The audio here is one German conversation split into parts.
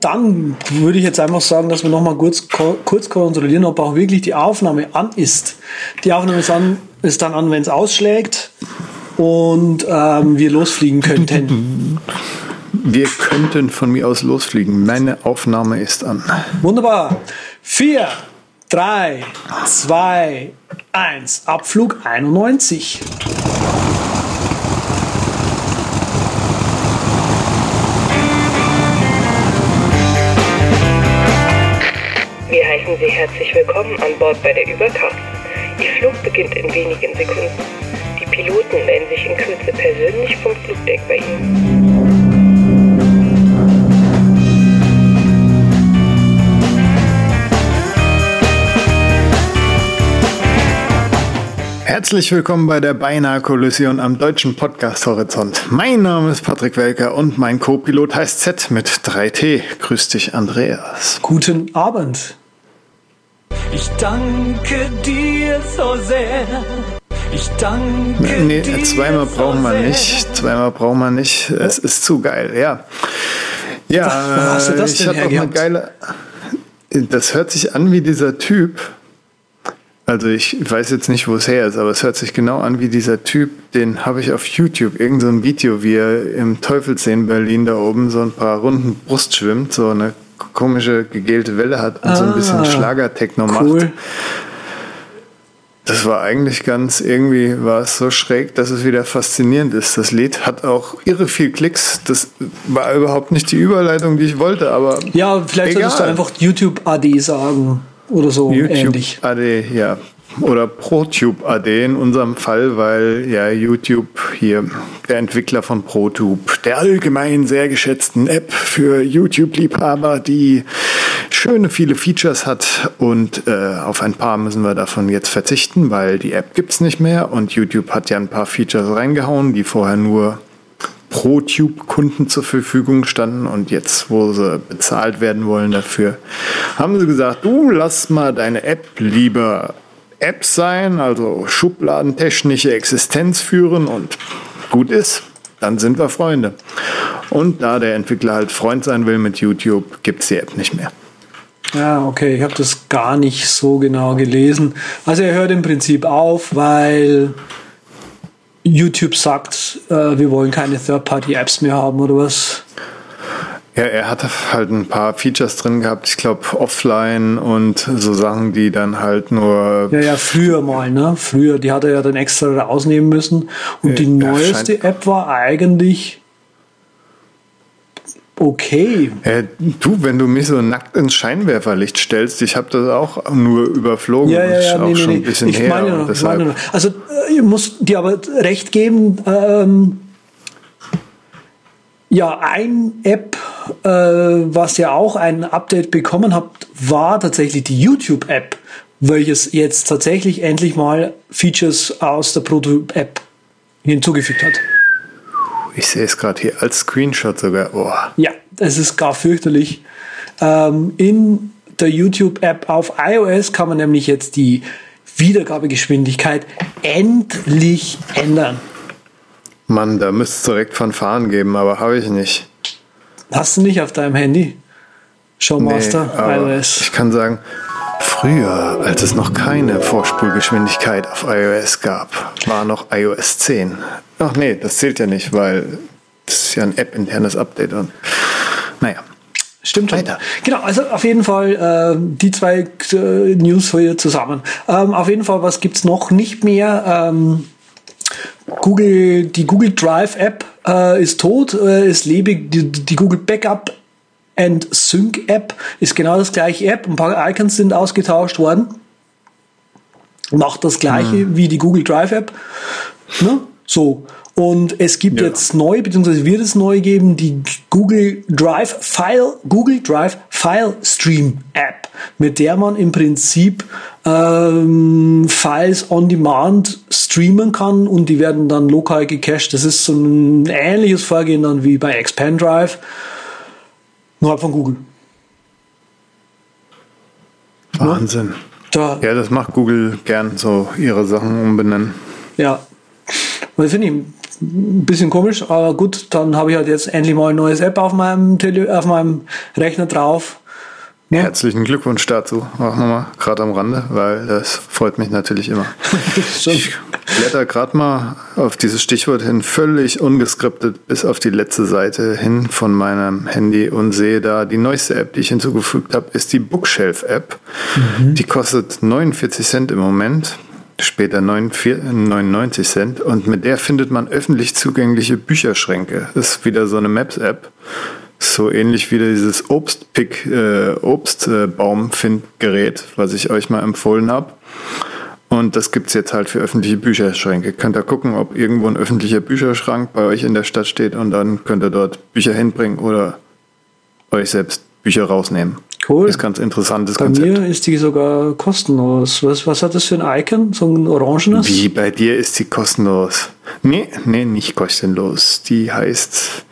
Dann würde ich jetzt einfach sagen, dass wir nochmal kurz, kurz kontrollieren, ob auch wirklich die Aufnahme an ist. Die Aufnahme ist, an, ist dann an, wenn es ausschlägt und ähm, wir losfliegen könnten. Wir könnten von mir aus losfliegen. Meine Aufnahme ist an. Wunderbar. Vier, drei, zwei, eins. Abflug 91. herzlich willkommen an Bord bei der Überkraft. Ihr Flug beginnt in wenigen Sekunden. Die Piloten melden sich in Kürze persönlich vom Flugdeck bei Ihnen. Herzlich willkommen bei der Beinahe Kollision am deutschen Podcast Horizont. Mein Name ist Patrick Welker und mein Co-Pilot heißt Z mit 3T. Grüß dich, Andreas. Guten Abend. Ich danke dir so sehr. Ich danke Nee, dir zweimal so brauchen wir sehr. nicht. Zweimal brauchen wir nicht. Es ist zu geil, ja. Ja, Wo hast du das ich habe auch eine geile. Das hört sich an wie dieser Typ. Also ich weiß jetzt nicht, wo es her ist, aber es hört sich genau an wie dieser Typ, den habe ich auf YouTube, irgend so ein Video, wie er im Teufelsee in Berlin da oben so ein paar Runden Brust schwimmt, so eine komische gegelte Welle hat und so ein bisschen Ah, Schlagertechno macht. Cool. Das war eigentlich ganz, irgendwie war es so schräg, dass es wieder faszinierend ist. Das Lied hat auch irre viel Klicks. Das war überhaupt nicht die Überleitung, die ich wollte, aber Ja, vielleicht solltest du Egal. einfach YouTube AD sagen oder so YouTube ähnlich. AD, ja. Oder ProTube AD in unserem Fall, weil ja YouTube hier der Entwickler von ProTube, der allgemein sehr geschätzten App für YouTube-Liebhaber, die schöne viele Features hat. Und äh, auf ein paar müssen wir davon jetzt verzichten, weil die App gibt's nicht mehr. Und YouTube hat ja ein paar Features reingehauen, die vorher nur ProTube-Kunden zur Verfügung standen. Und jetzt, wo sie bezahlt werden wollen dafür, haben sie gesagt, du lass mal deine App lieber App sein, also schubladentechnische Existenz führen und gut ist, dann sind wir Freunde. Und da der Entwickler halt Freund sein will mit YouTube, gibt's die App nicht mehr. Ja, okay, ich habe das gar nicht so genau gelesen. Also er hört im Prinzip auf, weil YouTube sagt, äh, wir wollen keine Third-Party-Apps mehr haben oder was. Ja, er hat halt ein paar Features drin gehabt, ich glaube offline und so Sachen, die dann halt nur Ja, ja, früher mal, ne? Früher, die hat er ja dann extra rausnehmen müssen. Und die Ja, neueste scheint- App war eigentlich okay. Äh, du, wenn du mich so nackt ins Scheinwerferlicht stellst, ich habe das auch nur überflogen. Ja, ja, ja, nee, nee, nee. bisschen Ich her. meine noch, deshalb, meine noch. Also, äh, ich muss dir aber recht geben, ähm, ja, ein App, äh, was ja auch ein Update bekommen hat, war tatsächlich die YouTube-App, welches jetzt tatsächlich endlich mal Features aus der Proto-App hinzugefügt hat. ich sehe es gerade hier als Screenshot sogar. Oh. Ja, es ist gar fürchterlich. Ähm, in der YouTube-App auf iOS kann man nämlich jetzt die Wiedergabegeschwindigkeit endlich ändern. Mann, da müsste es direkt von Fahren geben, aber habe ich nicht. Hast du nicht auf deinem Handy? Showmaster, aber iOS. ich kann sagen, früher, als es noch keine Vorspulgeschwindigkeit auf iOS gab, war noch iOS 10. Ach nee, das zählt ja nicht, weil das ist ja ein App-internes Update. Und, naja. Stimmt schon. Weiter. Genau, also auf jeden Fall äh, die zwei äh, News hier zusammen. Ähm, auf jeden Fall, was gibt's noch nicht mehr? Ähm, Google, die Google Drive App äh, ist tot, äh, ist lebig. Die, die Google Backup and Sync App ist genau das gleiche App. Ein paar Icons sind ausgetauscht worden. Macht das gleiche wie die Google Drive App. Ne? So. Und es gibt Ja. jetzt neu, beziehungsweise wird es neu geben, die Google Drive File, Google Drive File Stream App, mit der man im Prinzip ähm, Files on Demand streamen kann und die werden dann lokal gecached. Das ist so ein ähnliches Vorgehen dann wie bei Expand Drive, nur halt von Google. Wahnsinn. Da, Ja, das macht Google gern, so ihre Sachen umbenennen. Ja. Und das finde ich ein bisschen komisch, aber gut, dann habe ich halt jetzt endlich mal ein neues App auf meinem, Tele auf meinem Rechner drauf. Ja. Herzlichen Glückwunsch dazu, auch nochmal gerade am Rande, weil das freut mich natürlich immer. ich blätter gerade mal auf dieses Stichwort hin, völlig ungeskriptet bis auf die letzte Seite hin von meinem Handy und sehe da, die neueste App, die ich hinzugefügt habe, ist die Bookshelf-App. Mhm. Die kostet 49 Cent im Moment später 99 Cent und mit der findet man öffentlich zugängliche Bücherschränke. Das ist wieder so eine Maps-App. So ähnlich wie dieses Obstpick, äh, Obstbaumfindgerät, was ich euch mal empfohlen habe. Und das gibt's jetzt halt für öffentliche Bücherschränke. Könnt ihr gucken, ob irgendwo ein öffentlicher Bücherschrank bei euch in der Stadt steht und dann könnt ihr dort Bücher hinbringen oder euch selbst Bücher rausnehmen. Cool. Ist ganz interessantes bei Konzept. Bei mir ist die sogar kostenlos. Was, was hat das für ein Icon? So ein orangenes? Wie, bei dir ist sie kostenlos? Nee, nee, nicht kostenlos. Die heißt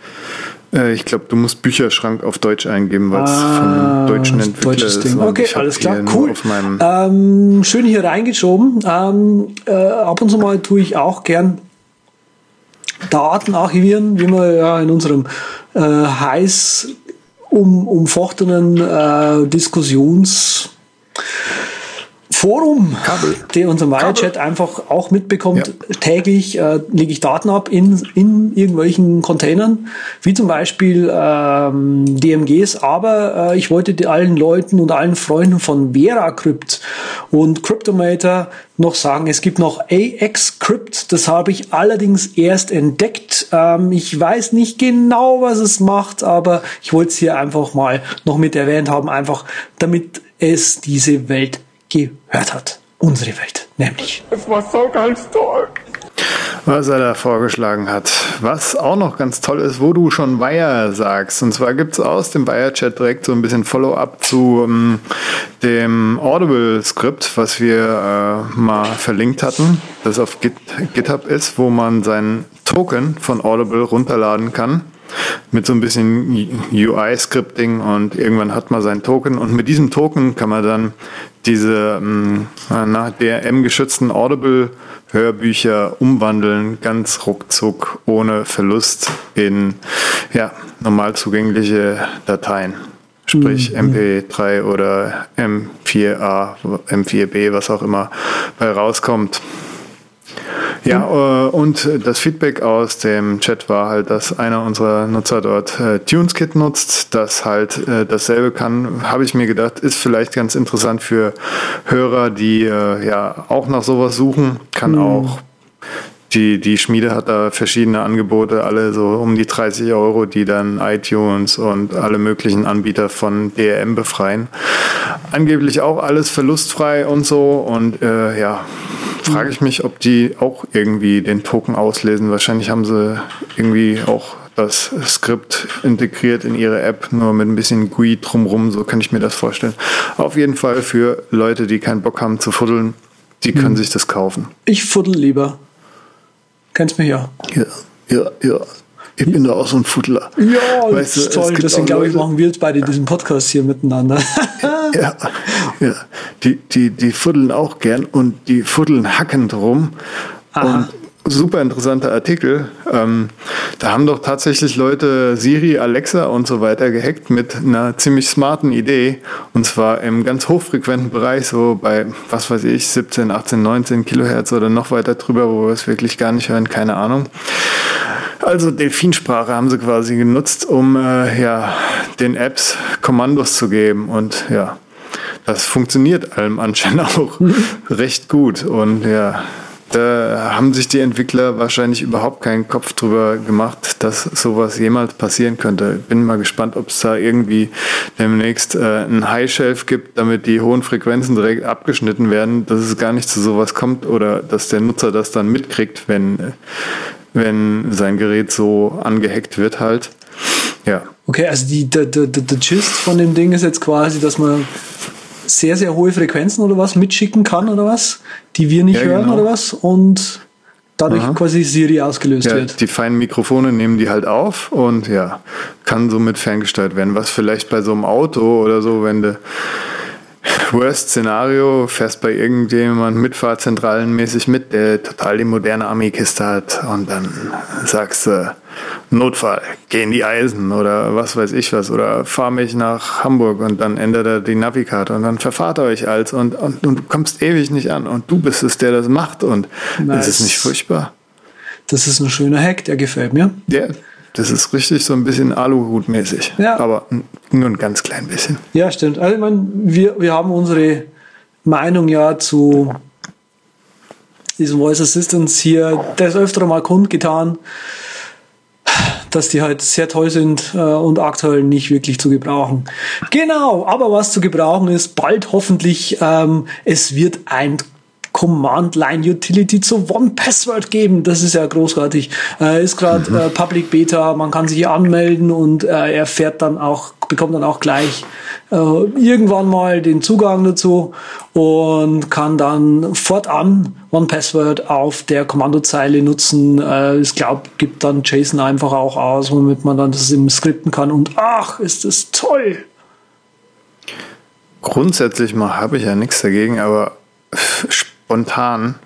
äh, ich glaube, du musst Bücherschrank auf Deutsch eingeben, weil es ah, von deutschen Entwickler ist. Ding. Okay, alles klar, cool. Ähm, schön hier reingeschoben. Ähm, äh, ab und zu mal tue ich auch gern Daten archivieren, wie wir ja in unserem äh, heiß um, umfochtenen äh, Diskussions Forum, Kabel. der unser Wirechat einfach auch mitbekommt. Ja. Täglich äh, lege ich Daten ab in, in irgendwelchen Containern, wie zum Beispiel ähm, DMGs. Aber äh, ich wollte allen Leuten und allen Freunden von VeraCrypt und Cryptomator noch sagen, es gibt noch AXCrypt. Das habe ich allerdings erst entdeckt. Ähm, ich weiß nicht genau, was es macht, aber ich wollte es hier einfach mal noch mit erwähnt haben, einfach damit es diese Welt gehört hat. Unsere Welt, nämlich. Es war so ganz toll. Was er da vorgeschlagen hat. Was auch noch ganz toll ist, wo du schon Wire sagst. Und zwar gibt es aus dem Wire-Chat direkt so ein bisschen Follow-up zu ähm, dem Audible-Skript, was wir äh, mal verlinkt hatten, das auf Git GitHub ist, wo man seinen Token von Audible runterladen kann mit so ein bisschen UI-Scripting und irgendwann hat man seinen Token und mit diesem Token kann man dann diese ähm, nach DRM-geschützten Audible-Hörbücher umwandeln, ganz ruckzuck, ohne Verlust in ja, normal zugängliche Dateien. Sprich mhm. MP3 oder M4A, M4B, was auch immer bei rauskommt. Ja, äh, und das Feedback aus dem Chat war halt, dass einer unserer Nutzer dort äh, TunesKit nutzt, das halt äh, dasselbe kann, habe ich mir gedacht, ist vielleicht ganz interessant für Hörer, die äh, ja auch nach sowas suchen, kann mhm. auch die, die Schmiede hat da verschiedene Angebote, alle so um die 30 Euro, die dann iTunes und alle möglichen Anbieter von DRM befreien. Angeblich auch alles verlustfrei und so. Und äh, ja, frage ich mich, ob die auch irgendwie den Token auslesen. Wahrscheinlich haben sie irgendwie auch das Skript integriert in ihre App, nur mit ein bisschen GUI drumrum, so kann ich mir das vorstellen. Auf jeden Fall für Leute, die keinen Bock haben zu fuddeln, die können hm. sich das kaufen. Ich fuddel lieber. Kennst mich ja. Ja, ja, ja. Ich bin da auch so ein Fuddler. Ja, weißt das ist toll. Deswegen glaube ich, machen wir jetzt beide diesen Podcast hier miteinander. ja, ja. Die, die, die fuddeln auch gern und die fuddeln hackend rum. Aha. Und super interessanter Artikel. Ähm, da haben doch tatsächlich Leute Siri, Alexa und so weiter gehackt mit einer ziemlich smarten Idee. Und zwar im ganz hochfrequenten Bereich, so bei, was weiß ich, 17, 18, 19 Kilohertz oder noch weiter drüber, wo wir es wirklich gar nicht hören, keine Ahnung. Also Delfinsprache haben sie quasi genutzt, um äh, ja, den Apps Kommandos zu geben. Und ja, das funktioniert allem anscheinend auch recht gut. Und ja, da haben sich die Entwickler wahrscheinlich überhaupt keinen Kopf drüber gemacht, dass sowas jemals passieren könnte. Bin mal gespannt, ob es da irgendwie demnächst äh, ein High Shelf gibt, damit die hohen Frequenzen direkt abgeschnitten werden, dass es gar nicht zu sowas kommt oder dass der Nutzer das dann mitkriegt, wenn, wenn sein Gerät so angehackt wird halt. Ja. Okay, also die, der, der, der Gist von dem Ding ist jetzt quasi, dass man sehr, sehr hohe Frequenzen oder was mitschicken kann oder was, die wir nicht ja, hören genau. oder was und dadurch Aha. quasi Siri ausgelöst ja, wird. Die feinen Mikrofone nehmen die halt auf und ja, kann somit ferngesteuert werden. Was vielleicht bei so einem Auto oder so, wenn du Worst-Szenario, fährst bei irgendjemand mitfahrzentralenmäßig mit, der total die moderne Armeekiste hat und dann sagst du, Notfall, geh in die Eisen oder was weiß ich was oder fahr mich nach Hamburg und dann ändert er die Navikarte und dann verfahrt ihr euch als und, und, und du kommst ewig nicht an und du bist es, der das macht und nice. das ist nicht furchtbar. Das ist ein schöner Hack, der gefällt mir. Ja, das ist richtig so ein bisschen Aluhut-mäßig. Ja. Aber nur ein ganz klein bisschen. Ja, stimmt. Also, ich meine, wir, wir haben unsere Meinung ja zu diesem Voice Assistants hier des Öfteren mal kundgetan, dass die halt sehr toll sind äh, und aktuell nicht wirklich zu gebrauchen. Genau, aber was zu gebrauchen ist, bald hoffentlich, ähm, es wird ein Command-Line-Utility zu One-Password geben. Das ist ja großartig. Äh, ist gerade mhm. äh, Public Beta, man kann sich anmelden und äh, er fährt dann auch, bekommt dann auch gleich äh, irgendwann mal den Zugang dazu und kann dann fortan One-Password auf der Kommandozeile nutzen. Äh, ich glaube, gibt dann JSON einfach auch aus, womit man dann das im Skripten kann und ach, ist das toll! Grundsätzlich mal habe ich ja nichts dagegen, aber spontan,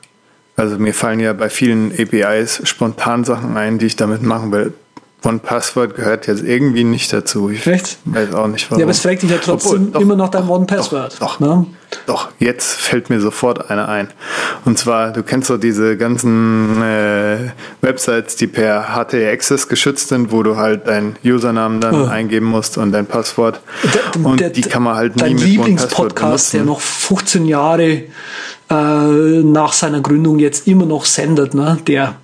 also mir fallen ja bei vielen APIs spontan Sachen ein, die ich damit machen will. One-Password gehört jetzt irgendwie nicht dazu. Ich Echt? weiß auch nicht warum. Ja, aber es fragt dich ja trotzdem Obwohl, doch, immer noch dein One-Password. Doch, doch, ne? doch, jetzt fällt mir sofort eine ein. Und zwar, du kennst doch diese ganzen äh, Websites, die per HT-Access geschützt sind, wo du halt deinen Usernamen dann oh. eingeben musst und dein Passwort. Der, und der, die kann man halt nie mit One-Password benutzen. der noch 15 Jahre äh, nach seiner Gründung jetzt immer noch sendet, ne? Der.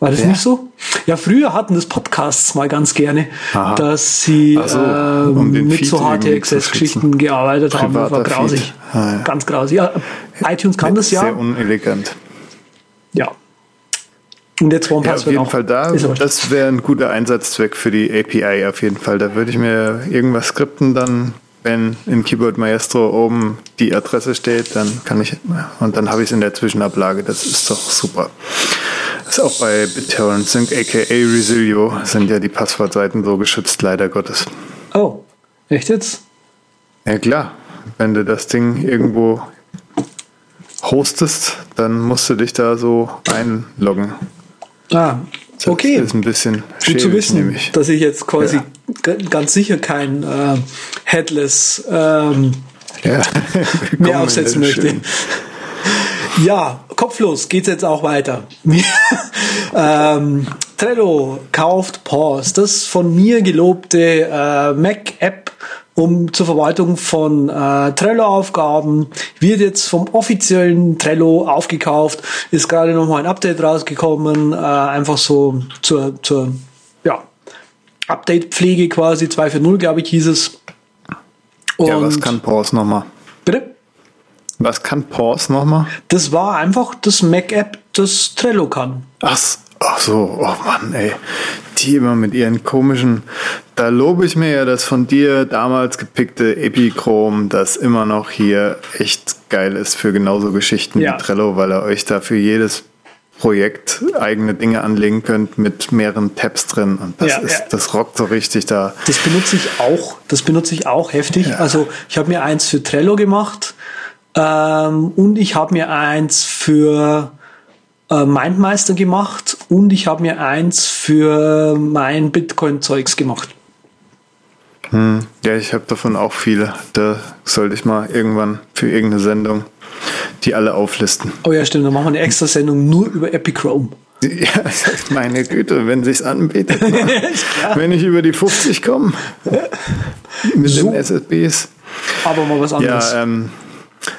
War das ja. nicht so? Ja, früher hatten das Podcasts mal ganz gerne, Aha. dass sie so, äh, mit so HT-Access-Geschichten gearbeitet haben. Das war grausig. Ah, ja. Ganz grausig. Ja, iTunes kann das ja. Sehr unelegant. Ja. Und jetzt One ja, auf jeden Fall da, das wäre ein guter Einsatzzweck für die API auf jeden Fall. Da würde ich mir irgendwas skripten dann wenn in Keyboard Maestro oben die Adresse steht, dann kann ich, und dann habe ich es in der Zwischenablage. Das ist doch super. Das ist auch bei BitTorrent Sync, aka Resilio, sind ja die Passwortseiten so geschützt, leider Gottes. Oh, echt jetzt? Ja, klar. Wenn du das Ding irgendwo hostest, dann musst du dich da so einloggen. Ah, das okay. ist ein bisschen Gut zu wissen, nämlich. dass ich jetzt quasi ja. ganz sicher kein äh, Headless ähm, ja. mehr aufsetzen möchte. Ja, kopflos geht's jetzt auch weiter. ähm, Trello kauft Pause, das von mir gelobte äh, Mac-App um zur Verwaltung von äh, Trello-Aufgaben, wird jetzt vom offiziellen Trello aufgekauft, ist gerade nochmal ein Update rausgekommen, äh, einfach so zur, zur ja, Update-Pflege quasi, 2.4.0 glaube ich hieß es. Und ja, was kann Pause nochmal? Bitte? Was kann Pause nochmal? Das war einfach das Mac-App, das Trello kann. Ach, ach so, oh Mann, ey die immer mit ihren komischen, da lobe ich mir ja das von dir damals gepickte Epichrome, das immer noch hier echt geil ist für genauso Geschichten ja. wie Trello, weil er euch da für jedes Projekt eigene Dinge anlegen könnt mit mehreren Tabs drin und das ja, ist ja. das rockt so richtig da. Das benutze ich auch, das benutze ich auch heftig. Ja. Also ich habe mir eins für Trello gemacht ähm, und ich habe mir eins für äh, Mindmeister gemacht und ich habe mir eins für mein Bitcoin-Zeugs gemacht. Hm. Ja, ich habe davon auch viele. Da sollte ich mal irgendwann für irgendeine Sendung die alle auflisten. Oh ja, stimmt. Dann machen wir eine extra Sendung nur über Epichrome. Ja, meine Güte, wenn sich's anbietet. wenn ich über die 50 komme mit so. den SSBs. Aber mal was anderes. Ja, ähm,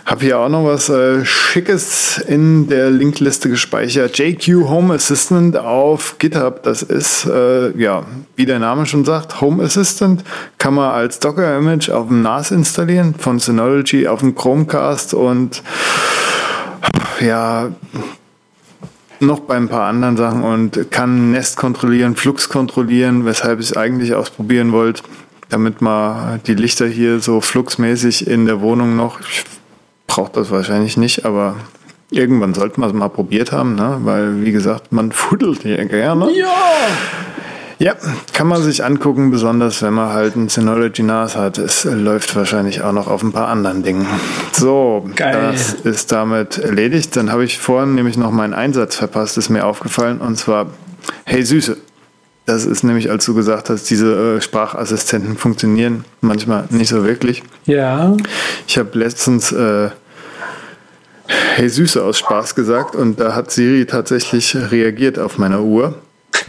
habe hier auch noch was äh, Schickes in der Linkliste gespeichert. JQ Home Assistant auf GitHub. Das ist, äh, ja, wie der Name schon sagt, Home Assistant. Kann man als Docker-Image auf dem NAS installieren, von Synology auf dem Chromecast und ja, noch bei ein paar anderen Sachen und kann Nest kontrollieren, Flux kontrollieren, weshalb ich es eigentlich ausprobieren wollte damit man die Lichter hier so fluxmäßig in der Wohnung noch, ich braucht das wahrscheinlich nicht, aber irgendwann sollte man es mal probiert haben, ne? weil, wie gesagt, man fuddelt hier gerne. Ja! Ja, kann man sich angucken, besonders wenn man halt ein Synology NAS hat. Es läuft wahrscheinlich auch noch auf ein paar anderen Dingen. So, Geil. das ist damit erledigt. Dann habe ich vorhin nämlich noch meinen Einsatz verpasst, ist mir aufgefallen. Und zwar, hey Süße. Das ist nämlich, als du gesagt hast, diese äh, Sprachassistenten funktionieren manchmal nicht so wirklich. Ja. Ich habe letztens äh, Hey Süße aus Spaß gesagt und da hat Siri tatsächlich reagiert auf meiner Uhr.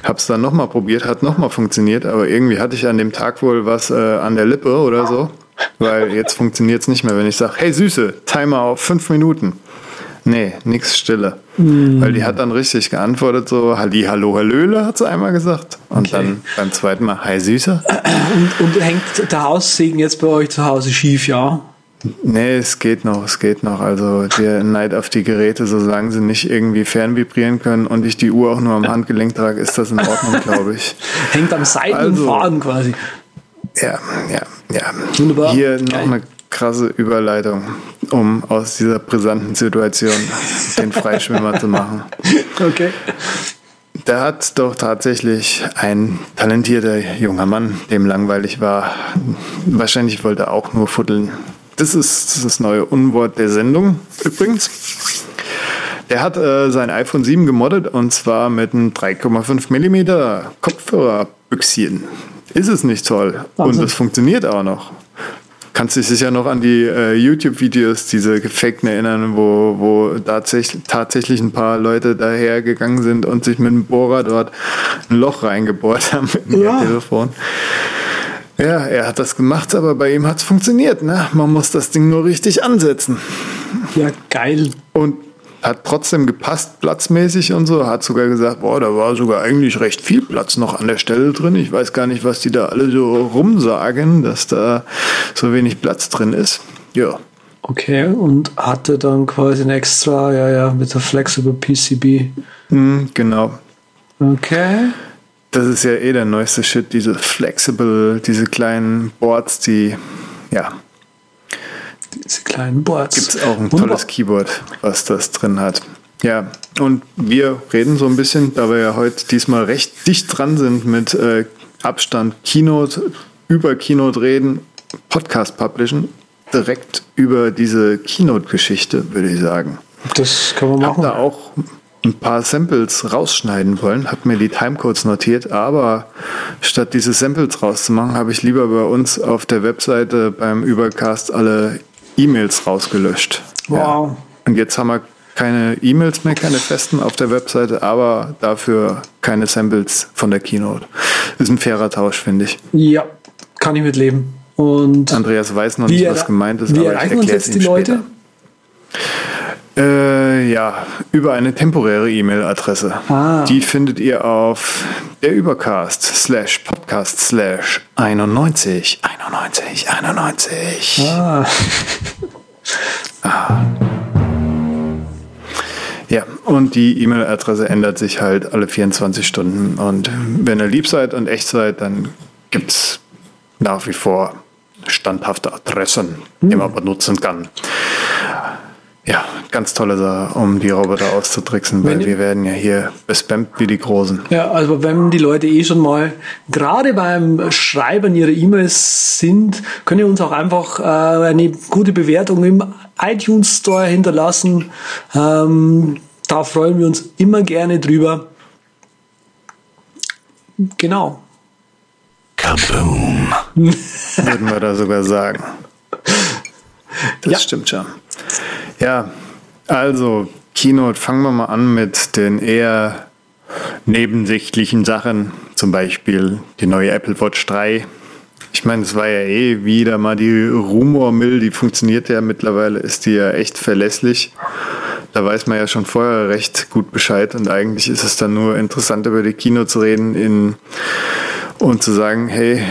Hab's dann nochmal probiert, hat nochmal funktioniert, aber irgendwie hatte ich an dem Tag wohl was äh, an der Lippe oder so. Weil jetzt funktioniert es nicht mehr, wenn ich sage, hey Süße, Timer auf fünf Minuten. Nee, nix Stille. Weil die hat dann richtig geantwortet, so Halli, Hallo, Hallöle, hat sie einmal gesagt. Und Okay. dann beim zweiten Mal, Hi Süße. Und, und hängt der Haussegen jetzt bei euch zu Hause schief, ja? Nee, es geht noch, es geht noch. Also der Neid auf die Geräte, solange sie nicht irgendwie fernvibrieren können und ich die Uhr auch nur am Handgelenk trage, ist das in Ordnung, glaube ich. Hängt am seidenen Also- quasi. Ja, ja, ja. Wunderbar. Hier noch Geil. eine krasse Überleitung, um aus dieser brisanten Situation den Freischwimmer zu machen. Okay. Da hat doch tatsächlich ein talentierter junger Mann, dem langweilig war, wahrscheinlich wollte er auch nur fuddeln. Das ist das neue Unwort der Sendung übrigens. Der hat äh, sein iPhone 7 gemoddet und zwar mit einem 3,5 mm Kopfhörerbüchschen. Ist es nicht toll? Wahnsinn. Und es funktioniert auch noch. Kannst dich sicher noch an die äh, YouTube-Videos, diese gefakten erinnern, wo, wo tatsächlich, tatsächlich ein paar Leute dahergegangen sind und sich mit dem Bohrer dort ein Loch reingebohrt haben mit dem Ja. Telefon. Ja, er hat das gemacht, aber bei ihm hat es funktioniert. Ne? Man muss das Ding nur richtig ansetzen. Ja, geil. Und hat trotzdem gepasst, platzmäßig und so. Hat sogar gesagt, boah, da war sogar eigentlich recht viel Platz noch an der Stelle drin. Ich weiß gar nicht, was die da alle so rumsagen, dass da so wenig Platz drin ist. Ja. Okay, und hatte dann quasi ein extra, ja, ja, mit der Flexible PCB. Hm, genau. Okay. Das ist ja eh der neueste Shit, diese Flexible, diese kleinen Boards, die, ja, Diese kleinen Boards. gibt es auch ein Wunderbar. tolles Keyboard, was das drin hat. Ja, und wir reden so ein bisschen, da wir ja heute diesmal recht dicht dran sind mit äh, Abstand Keynote, über Keynote reden, Podcast publishen, direkt über diese Keynote-Geschichte, würde ich sagen. Das kann man Hab machen. da auch ein paar Samples rausschneiden wollen, hab mir die Timecodes notiert, aber statt diese Samples rauszumachen, habe ich lieber bei uns auf der Webseite beim Übercast alle E-Mails rausgelöscht. Wow. Und jetzt haben wir keine E-Mails mehr, keine festen auf der Webseite, aber dafür keine Samples von der Keynote. Ist ein fairer Tausch, finde ich. Ja, kann ich mitleben. Und Andreas weiß noch nicht, was gemeint ist, aber ich erkläre es ihm die Leute? Äh, ja, über eine temporäre E-Mail-Adresse. Ah. Die findet ihr auf der Übercast slash Podcast slash 91 91 91. ah, Ja, und die E-Mail-Adresse ändert sich halt alle 24 Stunden. Und wenn ihr lieb seid und echt seid, dann gibt es nach wie vor standhafte Adressen, die man benutzen kann. Ja, ganz tolle Sache, um die Roboter auszutricksen, weil Wenn- wir werden ja hier bespammt wie die Großen. ja, also wenn die Leute eh schon mal gerade beim Schreiben ihrer E-Mails sind, könnt ihr uns auch einfach äh, eine gute Bewertung im iTunes Store hinterlassen. Ähm, da freuen wir uns immer gerne drüber. Genau. Kaboom. würden wir da sogar sagen. Das Ja. stimmt schon. Ja, also Keynote, fangen wir mal an mit den eher nebensächlichen Sachen, zum Beispiel die neue Apple Watch 3. Ich meine, es war ja eh wieder mal die Rumormill, die funktioniert ja mittlerweile, ist die ja echt verlässlich. Da weiß man ja schon vorher recht gut Bescheid und eigentlich ist es dann nur interessant, über die Kino zu reden in, und zu sagen, hey,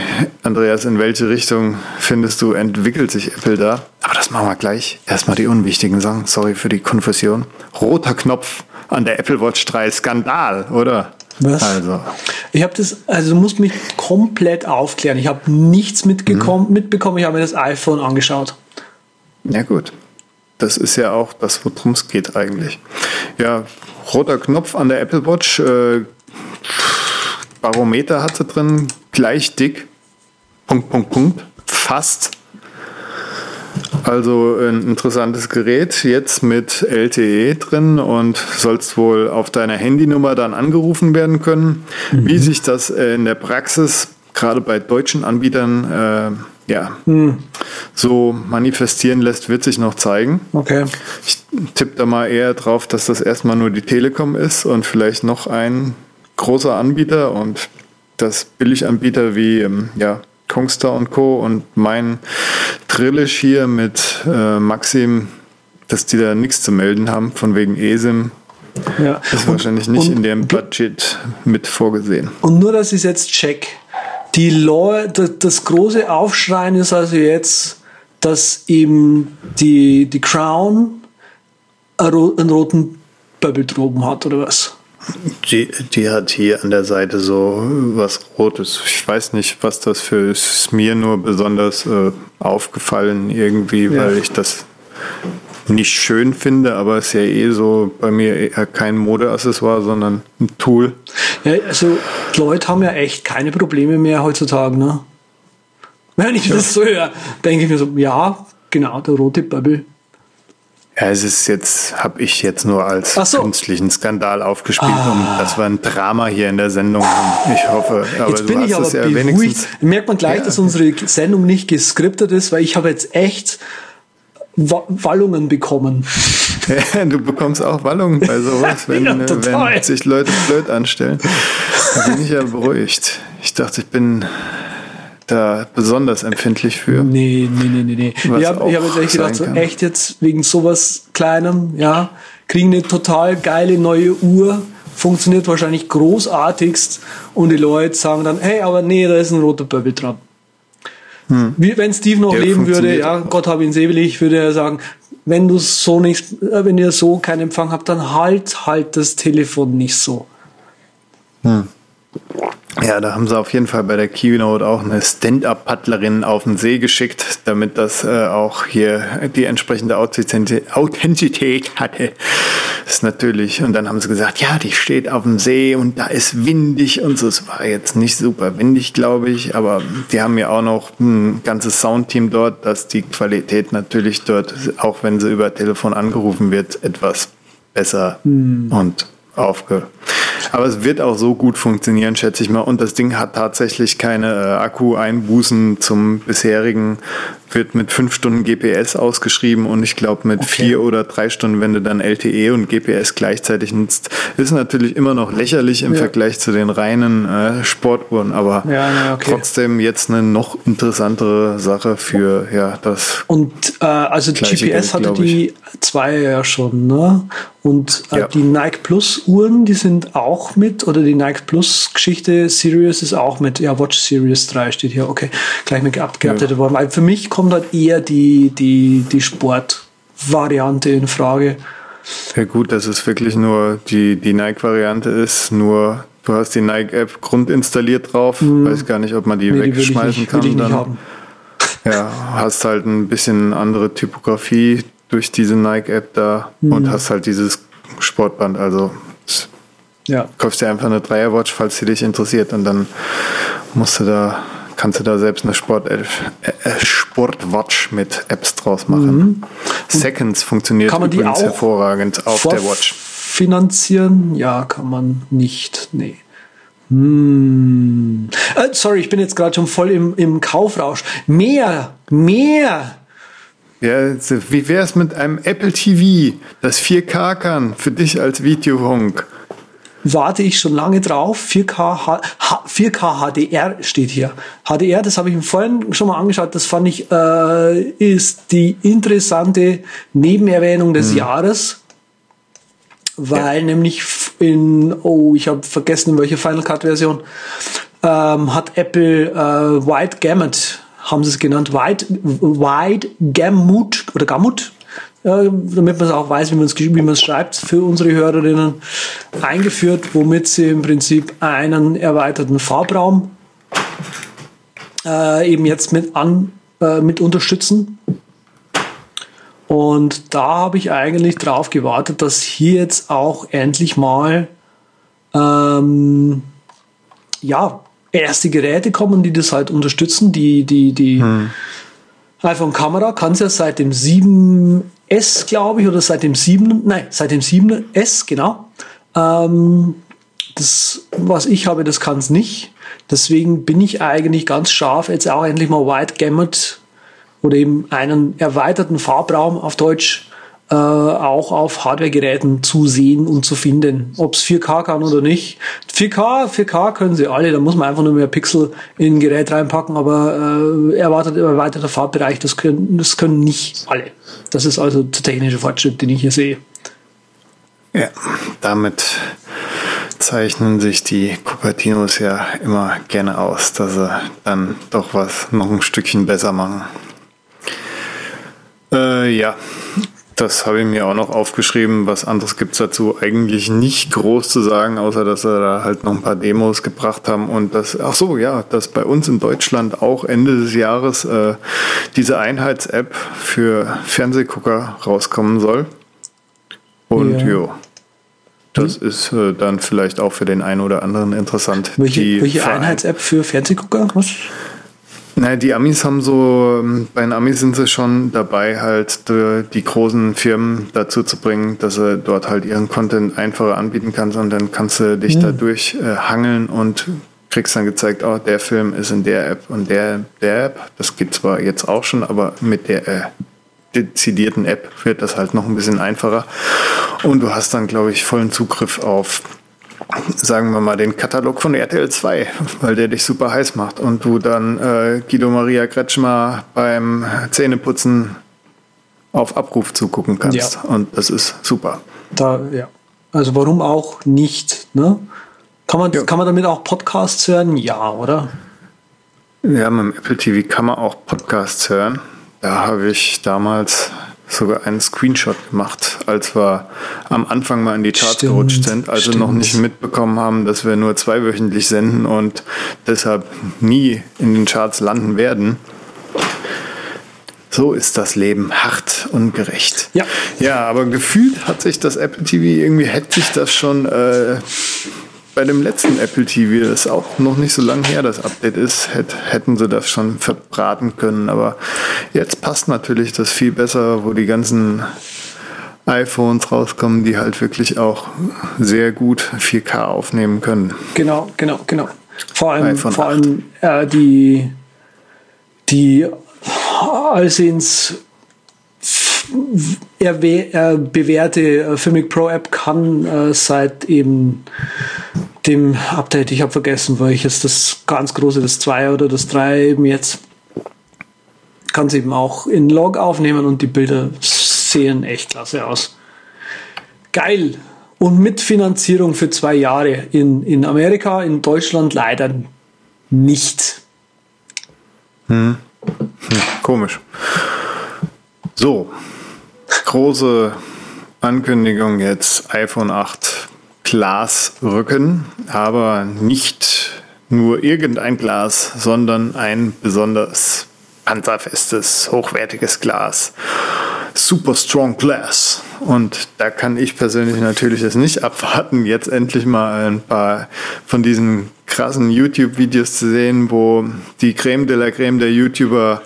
Andreas, in welche Richtung findest du, entwickelt sich Apple da? Aber das machen wir gleich. Erstmal die unwichtigen Sachen. Sorry für die Konfusion. Roter Knopf an der Apple Watch 3. Skandal, oder? Was? Also, Ich habe das, also du musst mich komplett aufklären. Ich habe nichts mitgekommen, mitbekommen. Ich habe mir das iPhone angeschaut. ja gut. Das ist ja auch das, worum es geht eigentlich. Ja, roter Knopf an der Apple Watch. Äh, Barometer hat sie drin, gleich dick. Punkt, Punkt, Punkt. Fast. Also ein interessantes Gerät, jetzt mit LTE drin und sollst wohl auf deiner Handynummer dann angerufen werden können. Mhm. Wie sich das in der Praxis gerade bei deutschen Anbietern äh, ja, mhm. so manifestieren lässt, wird sich noch zeigen. Okay. Ich tippe da mal eher drauf, dass das erstmal nur die Telekom ist und vielleicht noch ein großer Anbieter und das Billiganbieter wie ähm, ja, Kongstar und Co. und mein Trillisch hier mit äh, Maxim, dass die da nichts zu melden haben, von wegen ESIM. Ja. Ist wahrscheinlich nicht und, in dem Budget mit vorgesehen. Und nur, dass ich es jetzt check. Die Leute, das große Aufschreien ist also jetzt, dass eben die, die Crown einen roten Bubble droben hat, oder was? Die, die hat hier an der Seite so was Rotes. Ich weiß nicht, was das für ist. mir nur besonders äh, aufgefallen irgendwie, ja. weil ich das nicht schön finde, aber es ist ja eh so bei mir eher kein Modeaccessoire, sondern ein Tool. Ja, also Leute haben ja echt keine Probleme mehr heutzutage, ne? Wenn ich ja. das so höre, denke ich mir so, ja, genau, der rote Bubble. Ja, es ist jetzt, habe ich jetzt nur als so. künstlichen Skandal aufgespielt ah. und das war ein Drama hier in der Sendung. Ich hoffe, aber jetzt bin ich aber ja beruhigt. Merkt man gleich, ja. dass unsere Sendung nicht geskriptet ist, weil ich habe jetzt echt Wallungen bekommen. du bekommst auch Wallungen bei sowas, wenn, ja, wenn sich Leute blöd anstellen. Da bin ich ja beruhigt. Ich dachte, ich bin da besonders empfindlich für. Nee, nee, nee, nee, nee. Ich habe hab jetzt echt gedacht, so echt jetzt wegen sowas Kleinem, ja, kriegen eine total geile neue Uhr, funktioniert wahrscheinlich großartigst und die Leute sagen dann, hey, aber nee, da ist ein roter Bubble dran. Hm. Wie, wenn Steve noch Der leben würde, ja, Gott habe ihn selig, würde er sagen, wenn du so nicht, äh, wenn ihr so keinen Empfang habt, dann halt halt das Telefon nicht so. Hm. Ja, da haben sie auf jeden Fall bei der Keynote auch eine Stand-Up-Paddlerin auf den See geschickt, damit das äh, auch hier die entsprechende Authentizität hatte. Das ist natürlich. Und dann haben sie gesagt, ja, die steht auf dem See und da ist windig und so. Es war jetzt nicht super windig, glaube ich, aber die haben ja auch noch ein ganzes Soundteam dort, dass die Qualität natürlich dort, auch wenn sie über Telefon angerufen wird, etwas besser mhm. und aufge. Aber es wird auch so gut funktionieren, schätze ich mal. Und das Ding hat tatsächlich keine äh, Akku-Einbußen zum bisherigen wird mit fünf Stunden GPS ausgeschrieben und ich glaube mit okay. vier oder drei Stunden, wenn du dann LTE und GPS gleichzeitig nutzt, ist natürlich immer noch lächerlich im ja. Vergleich zu den reinen äh, Sportuhren, aber ja, ja, okay. trotzdem jetzt eine noch interessantere Sache für ja das. Und äh, also GPS Geld, hatte die zwei ja schon, ne? Und äh, die Nike Plus Uhren, die sind auch mit, oder die Nike Plus Geschichte Sirius ist auch mit, ja, Watch Series 3 steht hier, okay, gleich mit geupdatet worden. Weil für mich kommt halt eher die, die, die Sportvariante in Frage. Ja gut, dass es wirklich nur die, die Nike-Variante ist, nur du hast die Nike-App grundinstalliert drauf, hm. weiß gar nicht, ob man die nee, wegschmeißen die nicht, kann. dann, Ja, hast halt ein bisschen andere Typografie durch diese Nike-App da hm. und hast halt dieses Sportband, also ja. kaufst dir einfach eine Dreierwatch, falls sie dich interessiert und dann musst du da kannst du da selbst eine Sport, äh, äh, Sportwatch mit Apps draus machen. Mhm. Seconds funktioniert kann man übrigens die hervorragend auf der Watch. Finanzieren? Ja, kann man nicht. Nee. Hm. Äh, sorry, ich bin jetzt gerade schon voll im, im Kaufrausch. Mehr, mehr. Ja, wie wäre es mit einem Apple TV, das 4K kann, für dich als Videohonk? Warte ich schon lange drauf. 4K, H 4K HDR steht hier. HDR, das habe ich mir vorhin schon mal angeschaut. Das fand ich, äh, ist die interessante Nebenerwähnung des hm. Jahres. Weil ja. nämlich in, oh, ich habe vergessen, in welcher Final Cut Version, ähm, hat Apple äh, Wide Gamut, haben sie es genannt, Wide, Wide Gamut oder Gamut, damit man es auch weiß, wie man es wie schreibt für unsere Hörerinnen, eingeführt, womit sie im Prinzip einen erweiterten Farbraum äh, eben jetzt mit an äh, mit unterstützen. Und da habe ich eigentlich drauf gewartet, dass hier jetzt auch endlich mal ähm, ja, erste Geräte kommen, die das halt unterstützen. Die, die, die hm. iPhone-Kamera kann es ja seit dem 7S, glaube ich, oder seit dem 7, nein, seit dem 7S, genau. Ähm, das, was ich habe, das kann es nicht. Deswegen bin ich eigentlich ganz scharf, jetzt auch endlich mal White Gamut oder eben einen erweiterten Farbraum auf Deutsch äh, auch auf Hardware-Geräten zu sehen und zu finden. Ob es 4K kann oder nicht. 4K, 4K können sie alle, da muss man einfach nur mehr Pixel in ein Gerät reinpacken, aber äh, erwartet erweiterter Farbbereich, das können, das können nicht alle. Das ist also der technische Fortschritt, den ich hier sehe. Ja, damit zeichnen sich die Cupertinos ja immer gerne aus, dass sie dann doch was noch ein Stückchen besser machen. Äh, ja, das habe ich mir auch noch aufgeschrieben. Was anderes gibt es dazu eigentlich nicht groß zu sagen, außer dass sie da halt noch ein paar Demos gebracht haben und das, ach so, ja, dass bei uns in Deutschland auch Ende des Jahres äh, diese Einheits-App für Fernsehgucker rauskommen soll. Und ja. jo, das hm? ist äh, dann vielleicht auch für den einen oder anderen interessant. Welche, welche Einheits-App für Fernsehgucker? Was? Naja, die Amis haben so, ähm, bei den Amis sind sie schon dabei, halt die, die großen Firmen dazu zu bringen, dass sie dort halt ihren Content einfacher anbieten kannst und dann kannst du dich mhm. dadurch äh, hangeln und kriegst dann gezeigt, oh, der Film ist in der App und der, der App. Das geht zwar jetzt auch schon, aber mit der äh, dezidierten App wird das halt noch ein bisschen einfacher. Und du hast dann, glaube ich, vollen Zugriff auf sagen wir mal, den Katalog von RTL 2, weil der dich super heiß macht und du dann äh, Guido Maria Kretschmer beim Zähneputzen auf Abruf zugucken kannst. Ja. Und das ist super. Da, ja. Also warum auch nicht? Ne? Kann, man, ja. kann man damit auch Podcasts hören? Ja, oder? Ja, mit dem Apple TV kann man auch Podcasts hören. Da habe ich damals sogar einen Screenshot gemacht, als wir am Anfang mal in die Charts stimmt, gerutscht sind, also stimmt. noch nicht mitbekommen haben, dass wir nur zweiwöchentlich senden und deshalb nie in den Charts landen werden. So ist das Leben hart und gerecht. Ja. Ja, aber gefühlt hat sich das Apple TV irgendwie, hätte sich das schon äh, bei dem letzten Apple TV, das auch noch nicht so lange her das Update ist, hätten sie das schon verbraten können. Aber jetzt passt natürlich das viel besser, wo die ganzen iPhones rauskommen, die halt wirklich auch sehr gut 4K aufnehmen können. Genau, genau, genau. Vor allem, vor allem äh, die, die allsehens er bewährte äh, Filmic Pro App kann äh, seit eben dem Update, ich habe vergessen, welches das ganz große, das 2 oder das 3 eben jetzt, kann es eben auch in Log aufnehmen und die Bilder sehen echt klasse aus. Geil! Und mit Finanzierung für zwei Jahre in, in Amerika, in Deutschland leider nicht. Hm. Hm, komisch. So, große Ankündigung jetzt iPhone 8 Glasrücken, aber nicht nur irgendein Glas, sondern ein besonders panzerfestes, hochwertiges Glas. Super Strong Glass. Und da kann ich persönlich natürlich es nicht abwarten, jetzt endlich mal ein paar von diesen krassen YouTube-Videos zu sehen, wo die Creme de la Creme der YouTuber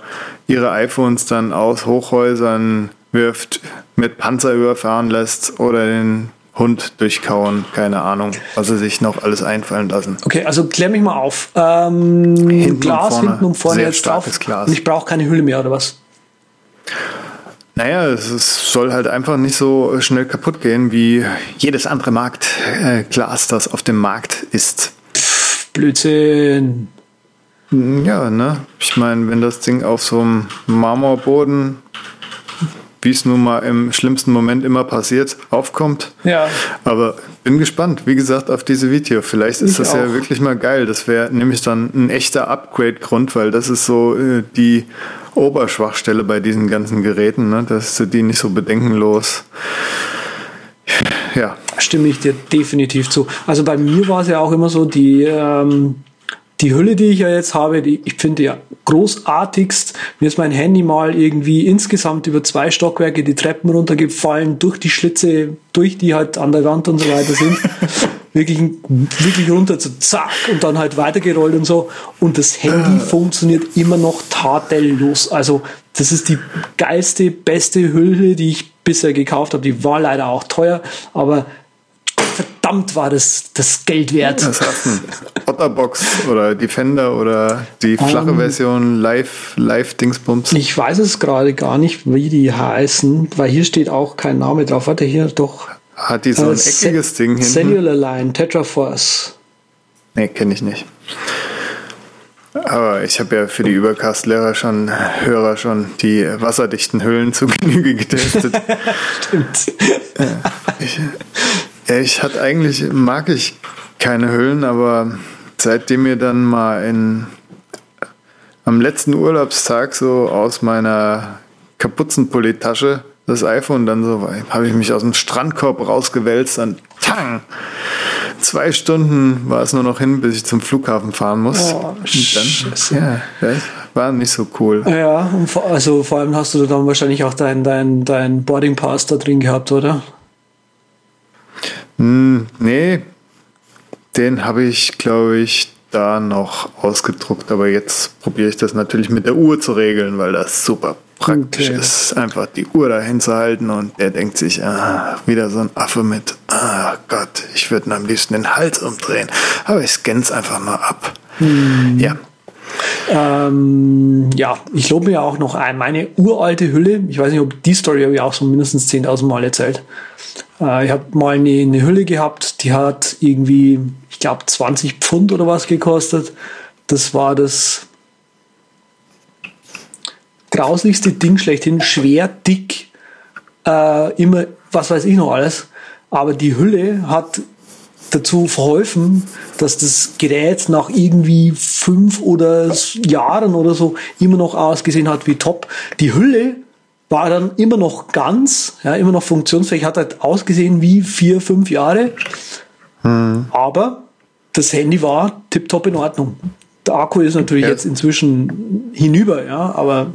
ihre iPhones dann aus Hochhäusern wirft, mit Panzer überfahren lässt oder den Hund durchkauen, keine Ahnung, was sie sich noch alles einfallen lassen. Okay, also klär mich mal auf. Ähm, hinten Glas und vorne, hinten und vorne jetzt drauf. Glas. Und ich brauche keine Hülle mehr, oder was? Naja, es ist, soll halt einfach nicht so schnell kaputt gehen wie jedes andere Marktglas, äh, das auf dem Markt ist. Blödsinn. Ja, ne? Ich meine, wenn das Ding auf so einem Marmorboden, wie es nun mal im schlimmsten Moment immer passiert, aufkommt. Ja. Aber bin gespannt, wie gesagt, auf diese Video. Vielleicht ist ich das auch. ja wirklich mal geil. Das wäre nämlich dann ein echter Upgrade-Grund, weil das ist so äh, die Oberschwachstelle bei diesen ganzen Geräten, ne? dass du die nicht so bedenkenlos ja. Stimme ich dir definitiv zu. Also bei mir war es ja auch immer so, die, ähm, die Hülle, die ich ja jetzt habe, die, ich finde ja großartigst. Mir ist mein Handy mal irgendwie insgesamt über zwei Stockwerke die Treppen runtergefallen, durch die Schlitze, durch die halt an der Wand und so weiter sind. wirklich, wirklich runter zu zack und dann halt weitergerollt und so. Und das Handy funktioniert immer noch tadellos. Also das ist die geilste, beste Hülle, die ich bisher gekauft habe. Die war leider auch teuer, aber verdammt war das, das Geld wert. Hast du? Otterbox oder Defender oder die flache Ähm, Version Live, Live Dingsbums? Ich weiß es gerade gar nicht, wie die heißen, weil hier steht auch kein Name drauf. Warte, hier doch. Hat die so ein Äh, eckiges Ding hinten? Cellular Line, Tetraforce. Nee, kenne ich nicht. Aber ich habe ja für die Übercast-Lehrer schon, Hörer schon die wasserdichten Hüllen zu Genüge getestet. Stimmt. Ja, ich hatte eigentlich, mag ich keine Hüllen, aber seitdem mir dann mal in, am letzten Urlaubstag so aus meiner Kapuzenpulli-Tasche das iPhone dann so, habe ich mich aus dem Strandkorb rausgewälzt und tang! Zwei Stunden war es nur noch hin, bis ich zum Flughafen fahren muss. Oh, und dann, ja, war nicht so cool. Ja, also vor allem hast du dann wahrscheinlich auch dein, dein, dein Boarding Pass da drin gehabt, oder? Hm, nee, den habe ich, glaube ich, da noch ausgedruckt. Aber jetzt probiere ich das natürlich mit der Uhr zu regeln, weil das super praktisch Okay. ist, einfach die Uhr dahin zu halten und der denkt sich, ah, wieder so ein Affe mit, ah Gott, ich würde ihn am liebsten den Hals umdrehen. Aber ich scanne es einfach mal ab. Ja, Ähm, ja, ich lobe mir auch noch ein, meine uralte Hülle. Ich weiß nicht, ob die Story habe ich auch so mindestens 10.000 Mal erzählt. Äh, ich habe mal eine, eine Hülle gehabt, die hat irgendwie, ich glaube, 20 Pfund oder was gekostet. Das war das grauslichste Ding schlechthin, schwer, dick, äh, immer, was weiß ich noch alles. Aber die Hülle hat dazu verholfen, dass das Gerät nach irgendwie fünf oder Jahren oder so immer noch ausgesehen hat wie top. Die Hülle war dann immer noch ganz, ja, immer noch funktionsfähig, hat halt ausgesehen wie vier, fünf Jahre. Aber das Handy war tipptopp in Ordnung. Der Akku ist natürlich Ja. jetzt inzwischen hinüber, ja, aber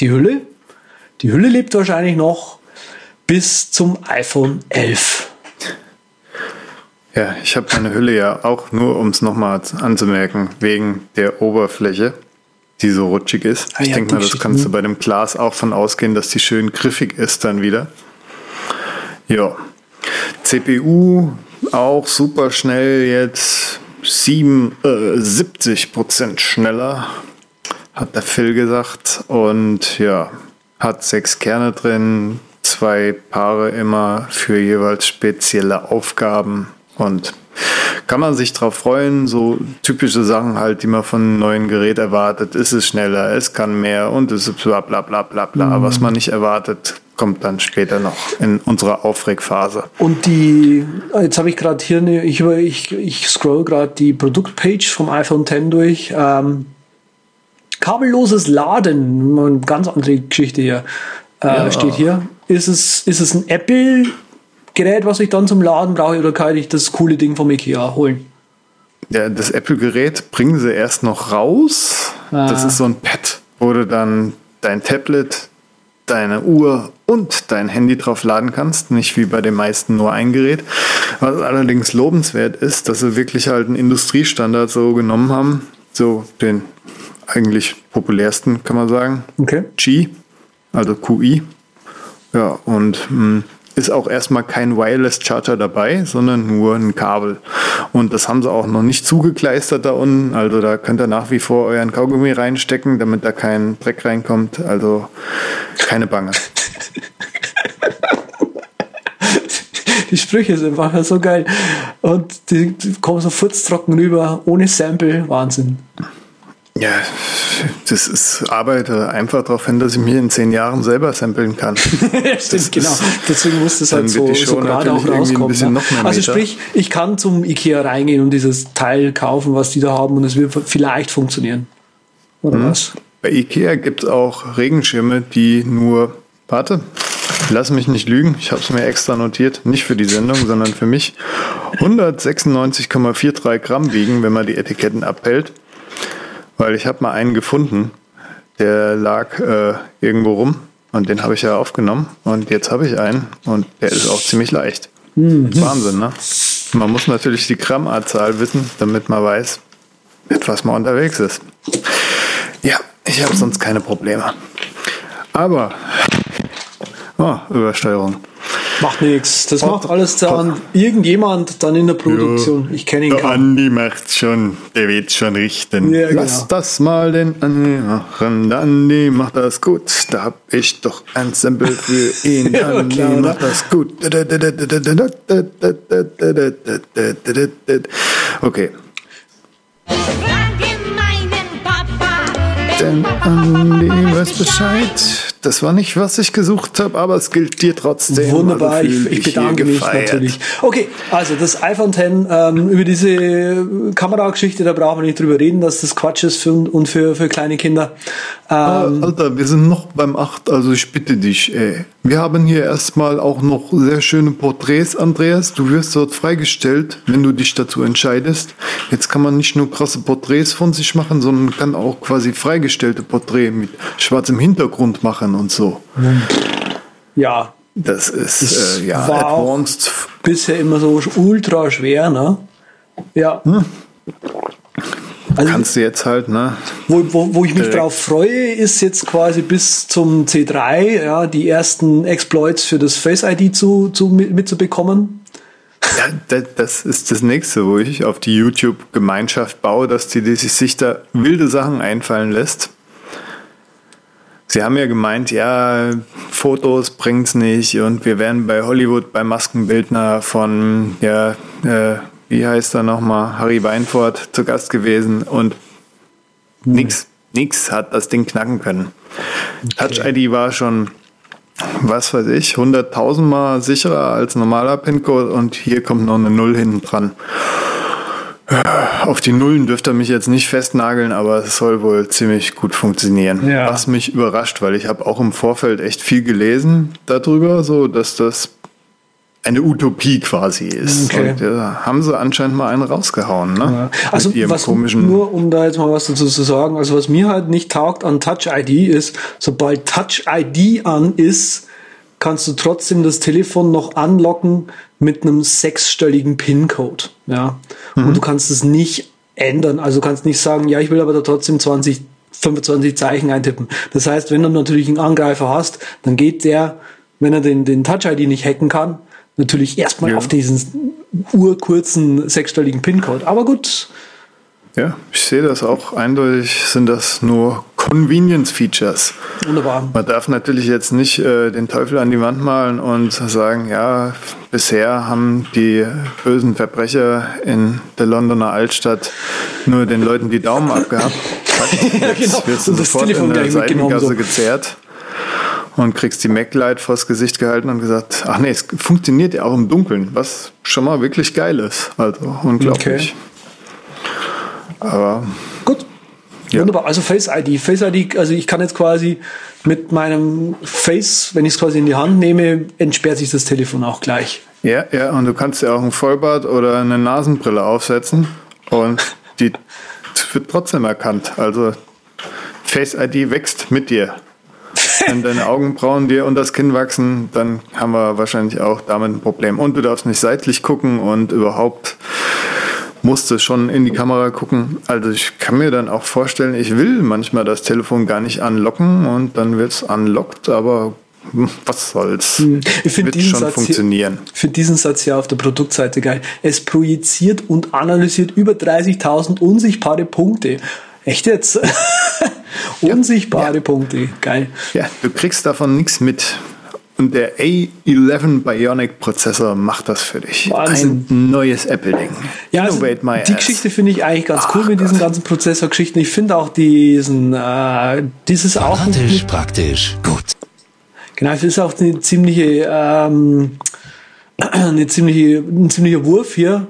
die Hülle, die Hülle lebt wahrscheinlich noch bis zum iPhone 11. Ja, ich habe meine Hülle ja auch nur, um es nochmal anzumerken, wegen der Oberfläche, die so rutschig ist. Ah ich ja, denke mal, das kannst du hm. bei dem Glas auch von ausgehen, dass die schön griffig ist dann wieder. Ja. CPU auch super schnell jetzt 77 Prozent schneller, hat der Phil gesagt. Und ja, hat sechs Kerne drin, zwei Paare immer für jeweils spezielle Aufgaben. Und kann man sich drauf freuen, so typische Sachen halt, die man von einem neuen Gerät erwartet. Es ist schneller, es kann mehr und es ist bla bla bla bla bla. Was man nicht erwartet, kommt dann später noch in unserer Aufregphase. Und die, jetzt habe ich gerade hier eine, ich, über- ich, ich scroll gerade die Produktpage vom iPhone X durch. Ähm, kabelloses Laden, eine ganz andere Geschichte hier, äh, Ja. steht hier. Ist es, ist es ein Apple-Gerät, was ich dann zum Laden brauche, oder kann ich das coole Ding vom Ikea holen? Ja, das Apple-Gerät bringen sie erst noch raus. Das Ah. ist so ein Pad, wo du dann dein Tablet, deine Uhr und dein Handy drauf laden kannst. Nicht wie bei den meisten nur ein Gerät. Was allerdings lobenswert ist, dass sie wirklich halt einen Industriestandard so genommen haben. So den eigentlich populärsten, kann man sagen. Okay. Qi, also QI. Ja, und mh, ist auch erstmal kein Wireless Charger dabei, sondern nur ein Kabel. Und das haben sie auch noch nicht zugekleistert da unten. Also da könnt ihr nach wie vor euren Kaugummi reinstecken, damit da kein Dreck reinkommt. Also keine Bange. Die Sprüche sind einfach so geil. Und die, die kommen so furztrocken rüber, ohne Sample. Wahnsinn. Ja, das ist arbeite einfach darauf hin, dass ich mir in zehn Jahren selber samplen kann. Stimmt, genau. ist- Deswegen muss das halt so, so gerade auch rauskommen. ne? Also sprich, ich kann zum Ikea reingehen und dieses Teil kaufen, was die da haben und es wird vielleicht funktionieren. Oder Mhm. was? Bei Ikea gibt es auch Regenschirme, die nur, warte, lass mich nicht lügen, ich habe es mir extra notiert, nicht für die Sendung, sondern für mich, 196,43 Gramm wiegen, wenn man die Etiketten abhält. Weil ich habe mal einen gefunden, der lag äh, irgendwo rum und den habe ich ja aufgenommen und jetzt habe ich einen und der ist auch ziemlich leicht. Wahnsinn, ne? Man muss natürlich die Grammanzahl wissen, damit man weiß, mit was man unterwegs ist. Ja, ich habe sonst keine Probleme. Aber, oh, Übersteuerung. Macht nichts. Das macht alles dann irgendjemand dann in der Produktion. Ich kenne ihn Der kaum. Andi macht's schon, der wird schon richten. Ja, genau. Lass das mal den Andi machen. Der Andi macht das gut. Da hab ich doch ein Sample für ihn. Ja, Andi klar, macht das gut. Okay. Frag meinen Papa. Denn Andi weiß Bescheid. Das war nicht, was ich gesucht habe, aber es gilt dir trotzdem. Wunderbar, Also ich, ich bedanke mich gefeiert. natürlich. Okay, also das iPhone X, ähm, über diese Kamerageschichte, da brauchen wir nicht drüber reden, dass das Quatsch ist für, und für, für kleine Kinder. Ähm, Alter, wir sind noch beim 8, also ich bitte dich, ey. Wir haben hier erstmal auch noch sehr schöne Porträts, Andreas. Du wirst dort freigestellt, wenn du dich dazu entscheidest. Jetzt kann man nicht nur krasse Porträts von sich machen, sondern kann auch quasi freigestellte Porträts mit schwarzem Hintergrund machen und so. ja, Das ist, Das äh, ja, advanced. bisher immer so ultra schwer, ne? Ja. Also, Kannst du jetzt halt, ne? wo, wo, wo ich mich direkt- drauf freue, ist jetzt quasi bis zum C3 ja, die ersten Exploits für das Face ID zu, zu, mit, mitzubekommen. Ja, das, ist das nächste, wo ich auf die YouTube-Gemeinschaft baue, dass die sich da wilde Sachen einfallen lässt. Sie haben ja gemeint, ja, Fotos bringt's nicht und wir wären bei Hollywood bei Maskenbildner von, ja, äh, wie heißt er nochmal, Harry Weinfurt zu Gast gewesen und nix, nix hat das Ding knacken können. Touch ID war schon was weiß ich, 100.000 Mal sicherer als normaler PIN-Code und hier kommt noch eine Null hinten dran. Auf die Nullen dürfte er mich jetzt nicht festnageln, aber es soll wohl ziemlich gut funktionieren. Ja. Was mich überrascht, weil ich habe auch im Vorfeld echt viel gelesen darüber, so dass das eine Utopie quasi ist. Okay. Und ja, haben sie anscheinend mal einen rausgehauen, ne? Ja. Also was komischen nur um da jetzt mal was dazu zu sagen, also was mir halt nicht taugt an Touch ID ist, sobald Touch ID an ist, kannst du trotzdem das Telefon noch anlocken mit einem sechsstelligen PIN-Code. Ja. Mhm. Und du kannst es nicht ändern. Also du kannst nicht sagen, ja, ich will aber da trotzdem 20, 25 Zeichen eintippen. Das heißt, wenn du natürlich einen Angreifer hast, dann geht der, wenn er den, den Touch ID nicht hacken kann, natürlich erstmal Ja. auf diesen urkurzen sechsstelligen PIN-Code. Aber gut, Ja, ich sehe das auch eindeutig, sind das nur Convenience-Features. wunderbar. Man darf natürlich jetzt nicht äh, den Teufel an die Wand malen und sagen, ja, bisher haben die bösen Verbrecher in der Londoner Altstadt nur den Leuten die Daumen abgehabt. Ja, Jetzt genau. wirst du Und sofort Telefon in der Seitengasse so. gezerrt und kriegst die MacLight vors Gesicht gehalten und gesagt, ach nee, es funktioniert ja auch im Dunkeln, was schon mal wirklich geil ist. Also unglaublich. Aber Gut. Ja. Wunderbar. Also Face ID. Face ID, also ich kann jetzt quasi mit meinem Face, wenn ich es quasi in die Hand nehme, entsperrt sich das Telefon auch gleich. Ja, ja, und du kannst ja auch ein Vollbart oder eine Nasenbrille aufsetzen und die wird trotzdem erkannt. Also Face ID wächst mit dir. Wenn deine Augenbrauen dir unter das Kinn wachsen, dann haben wir wahrscheinlich auch damit ein Problem. Und du darfst nicht seitlich gucken und überhaupt musst du schon in die Kamera gucken. Also ich kann mir dann auch vorstellen, ich will manchmal das Telefon gar nicht anlocken und dann wird es unlocked, aber hm, was soll's. Ich finde Wird diesen, schon Satz funktionieren. Hier, ich find diesen Satz hier auf der Produktseite geil. Es projiziert und analysiert über 30.000 unsichtbare Punkte. Echt jetzt? unsichtbare Punkte. Geil. Ja, du kriegst davon nichts mit. Und der A11 Bionic Prozessor macht das für dich. Wahnsinn. Ein neues Apple-Ding. Ja, also Innovate my die ass. Geschichte finde ich eigentlich ganz cool Ach mit diesen Gott. ganzen Prozessorgeschichten. Ich finde auch diesen, äh, dieses auch Praktisch, praktisch, gut. Genau, es ist auch eine ziemliche, ähm, eine ziemliche, ein ziemlicher Wurf hier,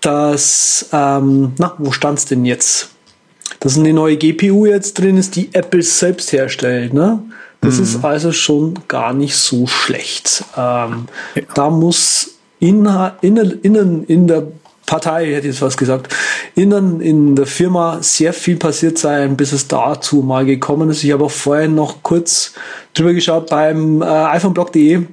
dass, ähm, na, wo stand's denn jetzt? Dass eine neue GPU jetzt drin ist, die Apple selbst herstellt, ne? Das ist also schon gar nicht so schlecht. Ähm, Da muss innen, innen in der Partei, hätte ich jetzt was gesagt, innen in der Firma sehr viel passiert sein, bis es dazu mal gekommen ist. Ich habe auch vorhin noch kurz drüber geschaut beim äh, iPhoneblog.de.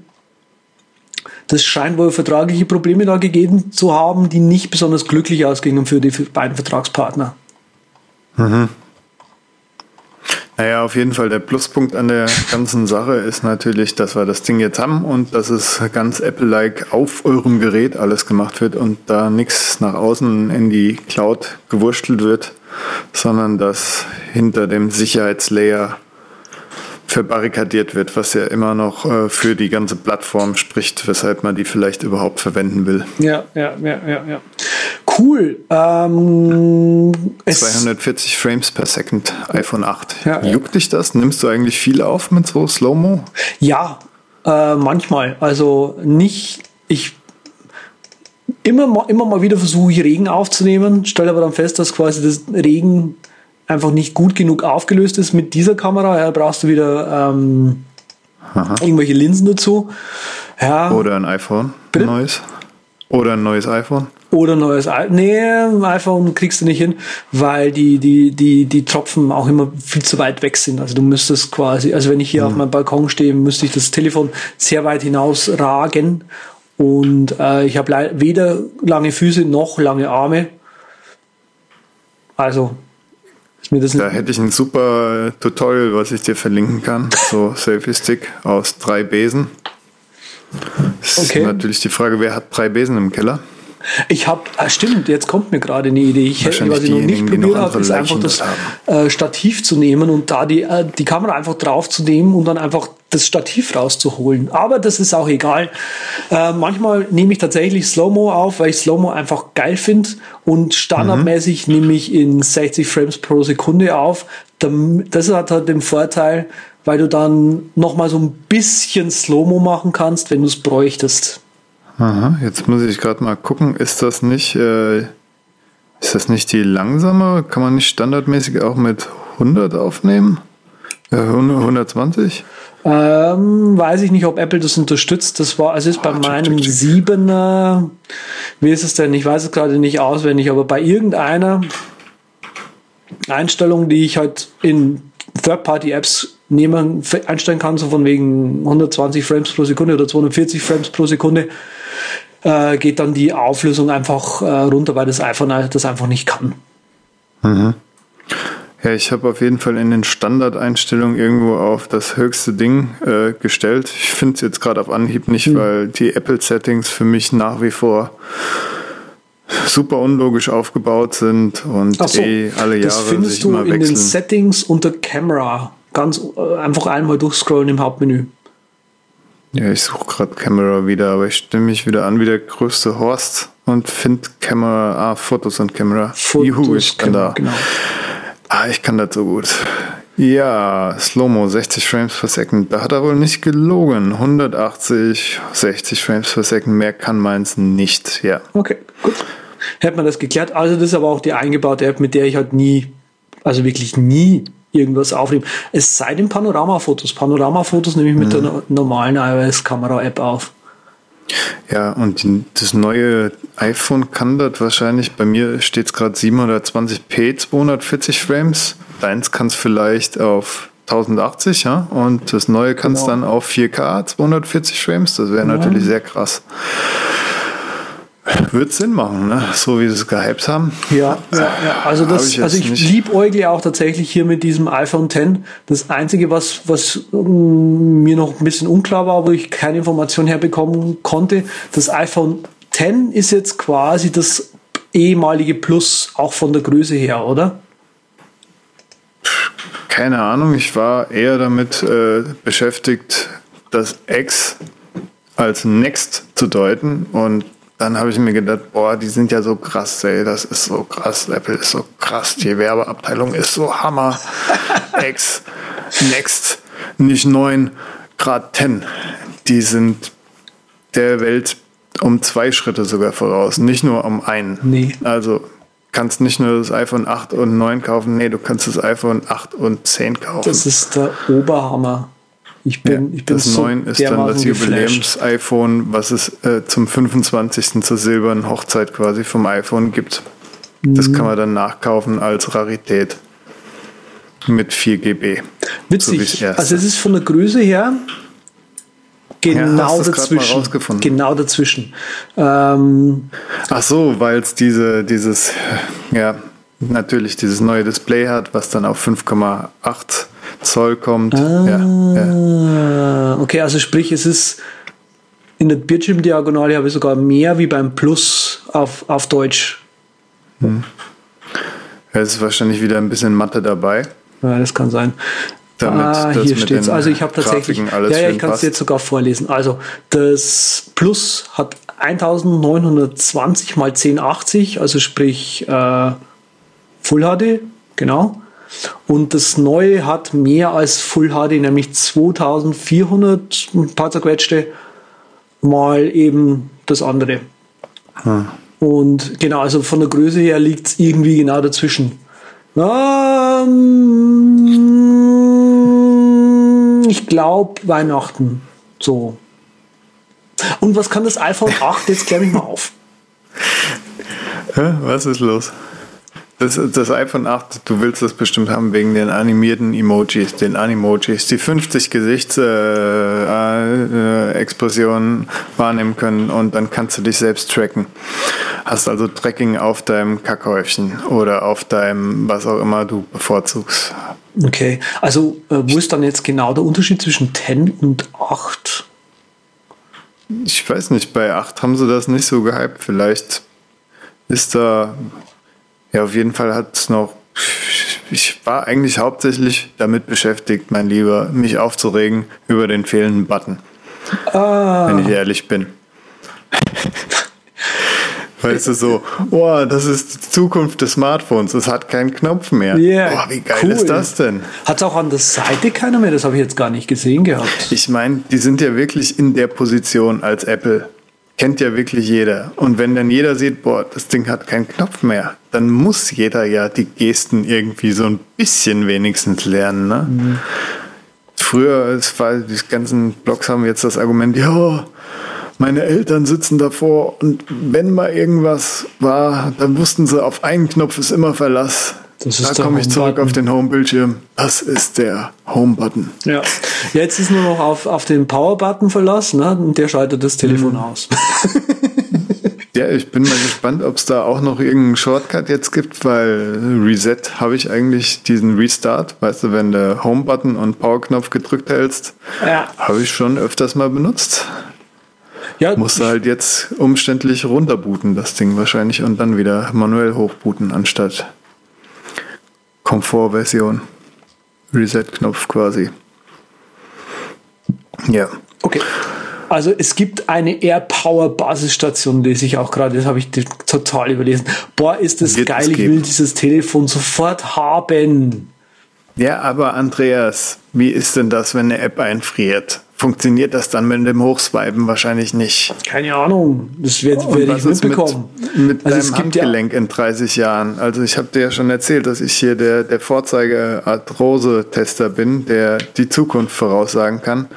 Das scheint wohl vertragliche Probleme da gegeben zu haben, die nicht besonders glücklich ausgingen für die beiden Vertragspartner. Naja, auf jeden Fall der Pluspunkt an der ganzen Sache ist natürlich, dass wir das Ding jetzt haben und dass es ganz Apple-like auf eurem Gerät alles gemacht wird und da nichts nach außen in die Cloud gewurschtelt wird, sondern dass hinter dem Sicherheitslayer verbarrikadiert wird, was ja immer noch äh, für die ganze Plattform spricht, weshalb man die vielleicht überhaupt verwenden will. Ja, ja, ja, ja, ja. Cool. Ähm, es, 240 Frames per Second, iPhone 8. Ja. Juckt dich das? Nimmst du eigentlich viel auf mit so Slow-Mo? Ja, äh, manchmal. Also nicht, ich immer mal, immer mal wieder versuche ich Regen aufzunehmen, stelle aber dann fest, dass quasi das Regen einfach nicht gut genug aufgelöst ist mit dieser Kamera. Ja, brauchst du wieder ähm, irgendwelche Linsen dazu. Ja, Oder ein iPhone, Bitte? neues? Oder ein neues iPhone? Oder ein neues I Nee, ein iPhone kriegst du nicht hin, weil die, die, die, die Tropfen auch immer viel zu weit weg sind. Also du müsstest quasi, also wenn ich hier auf meinem Balkon stehe, müsste ich das Telefon sehr weit hinausragen. Und äh, ich habe weder lange Füße noch lange Arme. Also ist mir das Da hätte ich ein super Tutorial, was ich dir verlinken kann. So Selfie Stick aus drei Besen. Es Okay. ist natürlich die Frage, wer hat drei Besen im Keller? Ich habe, ah, stimmt, jetzt kommt mir gerade eine Idee. Ich hätte, was ich noch nicht probiert habe, ist einfach das äh, Stativ zu nehmen und da die, äh, die Kamera einfach drauf zu nehmen und dann einfach das Stativ rauszuholen. Aber das ist auch egal. Äh, manchmal nehme ich tatsächlich Slow-Mo auf, weil ich Slow-Mo einfach geil finde und standardmäßig nehme ich in 60 Frames pro Sekunde auf. Das hat halt den Vorteil, weil du dann nochmal so ein bisschen Slow-Mo machen kannst, wenn du es bräuchtest. Aha, jetzt muss ich gerade mal gucken, ist das nicht, äh, ist das nicht die langsame? Kann man nicht standardmäßig auch mit 100 aufnehmen? Äh, 100 120? Ähm, weiß ich nicht, ob Apple das unterstützt. Das war, also ist bei meinem check, check. 7er, wie ist es denn? Ich weiß es gerade nicht auswendig, aber bei irgendeiner Einstellung, die ich halt in Third-Party-Apps nehmen, einstellen kann, so von wegen 120 Frames pro Sekunde oder 240 Frames pro Sekunde, äh, geht dann die Auflösung einfach äh, runter, weil das iPhone das einfach nicht kann. Ja, ich habe auf jeden Fall in den Standardeinstellungen irgendwo auf das höchste Ding äh, gestellt. Ich finde es jetzt gerade auf Anhieb nicht, Hm. weil die Apple-Settings für mich nach wie vor super unlogisch aufgebaut sind und so, eh alle das Jahre findest sich du in den. Settings unter Camera. Ganz äh, einfach einmal durchscrollen im Hauptmenü. Ja, ich suche gerade Camera wieder, aber ich stimme mich wieder an wie der größte Horst und finde Camera, ah, Fotos und Camera. Juhu, ich bin da. Genau. Ah, ich kann das so gut. Ja, Slow-Mo, 60 Frames per Second. Da hat er wohl nicht gelogen. 180, 60 Frames per Second. Mehr kann meins nicht. Ja. Okay, gut. Hätte man das geklärt. Also das ist aber auch die eingebaute App, mit der ich halt nie, also wirklich nie irgendwas aufnehme. Es sei denn Panoramafotos. Panoramafotos nehme ich mit der no- normalen iOS-Kamera-App auf. Ja, und das neue iPhone kann das wahrscheinlich, bei mir steht es gerade 720p, 240 Frames. Deins kann es vielleicht auf 1080, ja, und das neue kann es Genau. dann auf 4K, 240 Frames. Das wäre natürlich sehr krass. Wird Sinn machen, ne? so wie sie es gehypt haben. Ja, ja, ja. Also, das, ich also ich liebäugle auch tatsächlich hier mit diesem iPhone X. Das Einzige, was, was ähm, mir noch ein bisschen unklar war, wo ich keine Information herbekommen konnte, das iPhone X ist jetzt quasi das ehemalige Plus, auch von der Größe her, oder? Keine Ahnung, ich war eher damit äh, beschäftigt, das X als Next zu deuten und dann habe ich mir gedacht, boah, die sind ja so krass, ey, das ist so krass, Apple ist so krass, die Werbeabteilung ist so Hammer. X, Next, nicht 9, Grad 10. Die sind der Welt um zwei Schritte sogar voraus, nicht nur um einen. Nee. Also kannst nicht nur das iPhone 8 und 9 kaufen, nee, du kannst das iPhone 8 und 10 kaufen. Das ist der Oberhammer. Ich bin, Ja, ich bin das so 9 ist dann das. Jubiläums-iPhone, was es äh, zum 25. zur silbernen Hochzeit quasi vom iPhone gibt. Das Mhm. kann man dann nachkaufen als Rarität. Mit 4 GB. So Witzig. erste. also es ist von der Größe her genau mal dazwischen. Genau dazwischen. Ähm, Ach so, weil es diese, dieses, ja, natürlich dieses neue Display hat, was dann auf 5,8 Zoll kommt. Ja, ja. Ah, okay, also sprich, es ist in der Bildschirmdiagonale habe ich sogar mehr wie beim Plus auf, auf Deutsch. Es ist wahrscheinlich wieder ein bisschen Mathe dabei. Ja, das kann sein. Damit ah, hier mit steht's. den Also ich habe tatsächlich. Ja, ja, ich kann es jetzt sogar vorlesen. Also das Plus hat 1920 mal 1080, also sprich äh, Full HD, genau. Und das neue hat mehr als Full HD, nämlich 2400, ein paar zerquetschte, mal eben das andere. Und genau, also von der Größe her liegt es irgendwie genau dazwischen. Ähm, ich glaube Weihnachten. So. Und was kann das iPhone 8? Jetzt klär mich mal auf. Was ist los? Das, das iPhone 8, du willst das bestimmt haben wegen den animierten Emojis, den Animojis, die 50 Gesichtsexpressionen äh, äh, wahrnehmen können und dann kannst du dich selbst tracken. Hast also Tracking auf deinem Kackhäufchen oder auf deinem, was auch immer du bevorzugst. Okay, also äh, wo ist dann jetzt genau der Unterschied zwischen 10 und 8? Ich weiß nicht, bei 8 haben sie das nicht so gehypt. Vielleicht ist da, ja, auf jeden Fall hat es noch, ich war eigentlich hauptsächlich damit beschäftigt, mein Lieber, mich aufzuregen über den fehlenden Button. Wenn ich ehrlich bin. Weißt du so, oh, das ist die Zukunft des Smartphones, es hat keinen Knopf mehr. Ja, oh, wie geil cool. ist das denn? Hat es auch an der Seite keiner mehr? Das habe ich jetzt gar nicht gesehen gehabt. Ich meine, die sind ja wirklich in der Position als Apple. Kennt ja wirklich jeder. Und wenn dann jeder sieht, boah, das Ding hat keinen Knopf mehr, dann muss jeder ja die Gesten irgendwie so ein bisschen wenigstens lernen. Ne? Früher, es war, die ganzen Blogs haben jetzt das Argument, ja, meine Eltern sitzen davor und wenn mal irgendwas war, dann wussten sie, auf einen Knopf ist immer Verlass. Das da komme ich zurück auf den Home-Bildschirm. Das ist der Home-Button. Ja. Jetzt ist nur noch auf, auf den Power-Button verlassen, ne? und der schaltet das Telefon aus. Ja, ich bin mal gespannt, ob es da auch noch irgendeinen Shortcut jetzt gibt, weil Reset habe ich eigentlich diesen Restart, weißt du, wenn du Home-Button und Power-Knopf gedrückt hältst, Ja. habe ich schon öfters mal benutzt. Ja, Musst du halt jetzt umständlich runterbooten, das Ding wahrscheinlich, und dann wieder manuell hochbooten, anstatt Komfortversion. Reset-Knopf quasi. Ja. Okay. Also es gibt eine AirPower Basisstation, lese ich auch gerade, das habe ich total überlesen. Boah, ist das Wird geil, ich will dieses Telefon sofort haben. Ja, aber Andreas, wie ist denn das, wenn eine App einfriert? Funktioniert das dann mit dem Hochswipen wahrscheinlich nicht? Keine Ahnung, das werde Und werd ich ist mit, mitbekommen. mit also deinem es gibt ja, Handgelenk in 30 Jahren? Also ich habe dir ja schon erzählt, dass ich hier der, der Vorzeige-Arthrose-Tester bin, der die Zukunft voraussagen kann.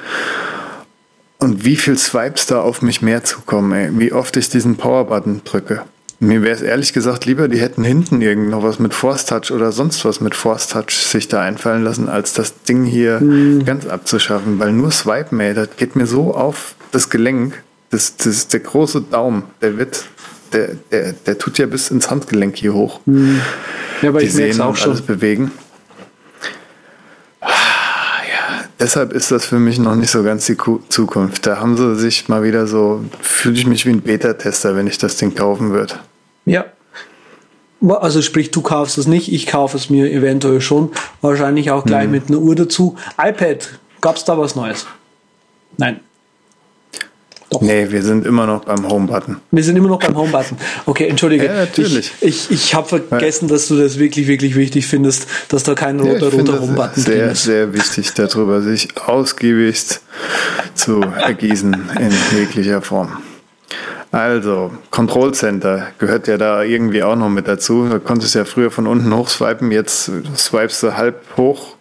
Und wie viel Swipes da auf mich mehr zukommen, ey. Wie oft ich diesen Power-Button drücke. Mir wäre es ehrlich gesagt lieber, die hätten hinten irgend noch was mit Force Touch oder sonst was mit Force Touch sich da einfallen lassen, als das Ding hier Hm. ganz abzuschaffen. Weil nur Swipen, ey, das geht mir so auf das Gelenk. Das, das der große Daumen, der wird, der, der, der tut ja bis ins Handgelenk hier hoch. ja, aber Die ich merke es sehen auch und alles schon. bewegen. Ah, ja, deshalb ist das für mich noch nicht so ganz die Ku- Zukunft. Da haben sie sich mal wieder so, fühle ich mich wie ein Beta-Tester, wenn ich das Ding kaufen würde. Ja. Also sprich, du kaufst es nicht, ich kaufe es mir eventuell schon. Wahrscheinlich auch Mhm. gleich mit einer Uhr dazu. iPad, gab es da was Neues? Nein. Doch. Nee, wir sind immer noch beim Home-Button. Wir sind immer noch beim Home-Button. Okay, entschuldige. Ja, natürlich. Ich, ich, ich habe vergessen, dass du das wirklich, wirklich wichtig findest, dass da kein Ja, roter, finde roter Home-Button drin sehr, ist. sehr wichtig, darüber sich ausgiebigst zu ergießen in jeglicher Form. Also, Control Center gehört ja da irgendwie auch noch mit dazu. Da konntest du ja früher von unten hoch swipen, jetzt swipest du halb hoch,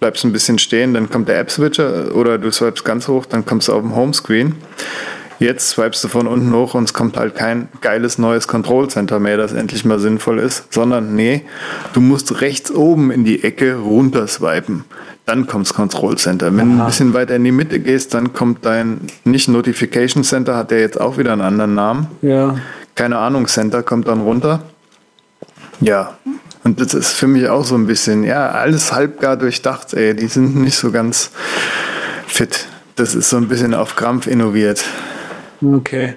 bleibst ein bisschen stehen, dann kommt der App-Switcher oder du swipest ganz hoch, dann kommst du auf dem Homescreen. Jetzt swipest du von unten hoch und es kommt halt kein geiles neues Control Center mehr, das endlich mal sinnvoll ist, sondern nee, du musst rechts oben in die Ecke runter swipen. dann kommt das Control Center. Wenn du ein bisschen weiter in die Mitte gehst, dann kommt dein, nicht Notification Center, hat der jetzt auch wieder einen anderen Namen. Ja. Keine Ahnung, Center kommt dann runter. Ja, und das ist für mich auch so ein bisschen, ja, alles halbgar durchdacht, ey. Die sind nicht so ganz fit. Das ist so ein bisschen auf Krampf innoviert. Okay.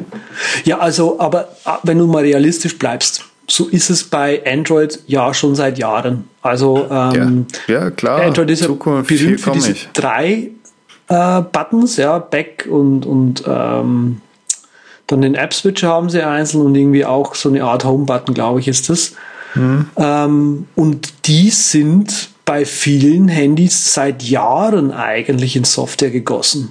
Ja, also, aber ah, wenn du mal realistisch bleibst, so ist es bei Android ja schon seit Jahren. Also ähm, Ja, ja klar. Android ist ja Zukunft, berühmt für diese ich. drei äh, Buttons, ja, Back und, und ähm, dann den App-Switcher haben sie einzeln und irgendwie auch so eine Art Home-Button, glaube ich, ist das. Mhm. Ähm, und die sind bei vielen Handys seit Jahren eigentlich in Software gegossen.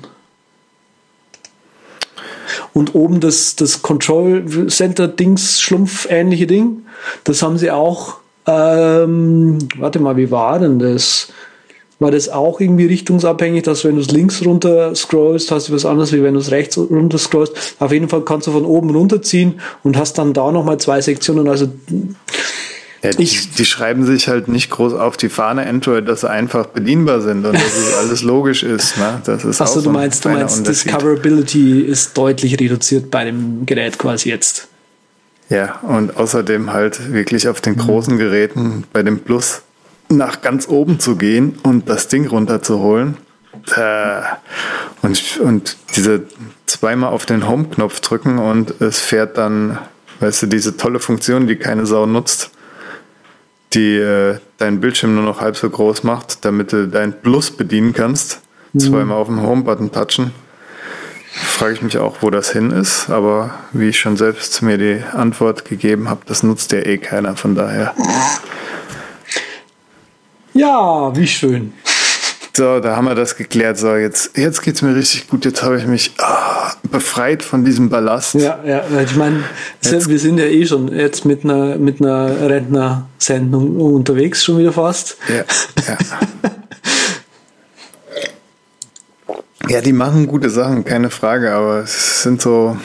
Und oben das, das Control Center Dings, Schlumpf ähnliche Ding, das haben sie auch, ähm, warte mal, wie war denn das? War das auch irgendwie richtungsabhängig, dass wenn du es links runter scrollst, hast du was anderes, wie wenn du es rechts runter scrollst. Auf jeden Fall kannst du von oben runterziehen und hast dann da nochmal zwei Sektionen. Also Ja, die, Ich- die schreiben sich halt nicht groß auf die Fahne Android, dass sie einfach bedienbar sind und dass es alles logisch ist. Ne? Das ist Achso, du ein meinst, du meinst. Discoverability ist deutlich reduziert bei dem Gerät quasi jetzt. Ja, und außerdem halt wirklich auf Mhm. den großen Geräten bei dem Plus nach ganz oben zu gehen und das Ding runterzuholen. Äh, und, und diese zweimal auf den Home-Knopf drücken und es fährt dann, weißt du, diese tolle Funktion, die keine Sau nutzt, die äh, deinen Bildschirm nur noch halb so groß macht, damit du dein Plus bedienen kannst. Zweimal auf den Home-Button touchen. Frage ich mich auch, wo das hin ist, aber wie ich schon selbst mir die Antwort gegeben habe, das nutzt ja eh keiner, von daher. Ja, wie schön. So, da haben wir das geklärt. So, jetzt, jetzt geht's mir richtig gut. Jetzt habe ich mich ah, befreit von diesem Ballast. Ja, ja, ich meine, wir sind ja eh schon jetzt mit einer, mit einer Rentnersendung unterwegs, schon wieder fast. Ja, ja. ja, die machen gute Sachen, keine Frage, aber es sind so.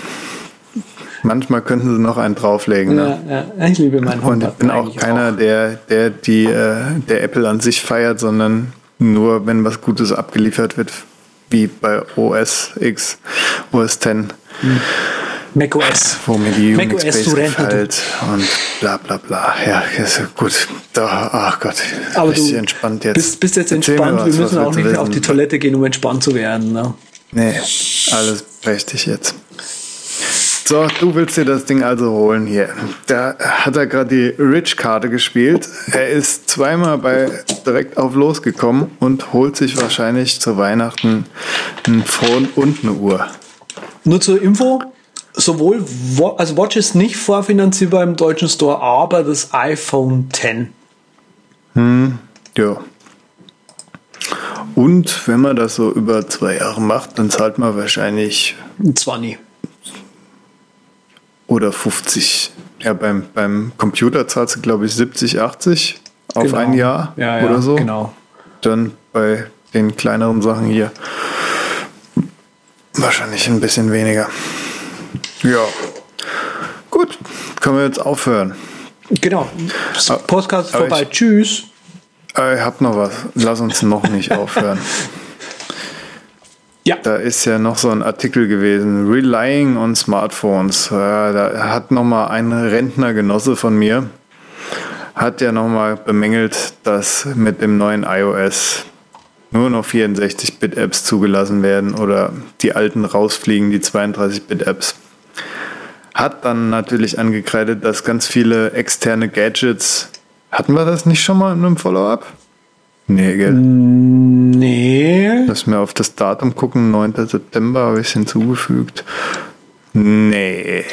Manchmal könnten sie noch einen drauflegen. Ne? Ja, ja, ich liebe meinen Und ich bin auch keiner, der, der die, äh, der Apple an sich feiert, sondern nur, wenn was Gutes abgeliefert wird, wie bei OS X, OS X, macOS. wo mir die Mac Unix OS, gefällt und bla bla bla. Ja, ist gut. Da, ach Gott, Aber du entspannt jetzt. Bist, bist jetzt Erzähl entspannt. was, wir müssen auch nicht mehr auf wissen? die Toilette gehen, um entspannt zu werden. Ne? Nee, alles prächtig jetzt. So, du willst dir das Ding also holen hier. Da hat er gerade die Rich-Karte gespielt. Er ist zweimal bei direkt auf losgekommen und holt sich wahrscheinlich zu Weihnachten ein Phone und eine Uhr. Nur zur Info, sowohl also Watch ist nicht vorfinanzierbar im deutschen Store, aber das iPhone X. Ja. Und wenn man das so über zwei Jahre macht, dann zahlt man wahrscheinlich Zwar nie. Oder 50. Ja, beim, beim Computer zahlst du, glaube ich, 70, 80 auf Genau. ein Jahr Ja, ja, oder so. genau. Dann bei den kleineren Sachen hier wahrscheinlich ein bisschen weniger. Ja. Gut, können wir jetzt aufhören. Genau. Aber- Podcast aber vorbei. ich- Tschüss. Äh, Ich hab noch was. Lass uns noch nicht aufhören. Ja. Da ist ja noch so ein Artikel gewesen, Relying on Smartphones. Ja, da hat nochmal ein Rentnergenosse von mir, hat ja nochmal bemängelt, dass mit dem neuen iOS nur noch 64-Bit-Apps zugelassen werden oder die alten rausfliegen, die 32-Bit-Apps. Hat dann natürlich angekreidet, dass ganz viele externe Gadgets. Hatten wir das nicht schon mal in einem Follow-up? Nee, gell? Nee. Lass mir auf das Datum gucken, 9. September habe ich es hinzugefügt. Nee.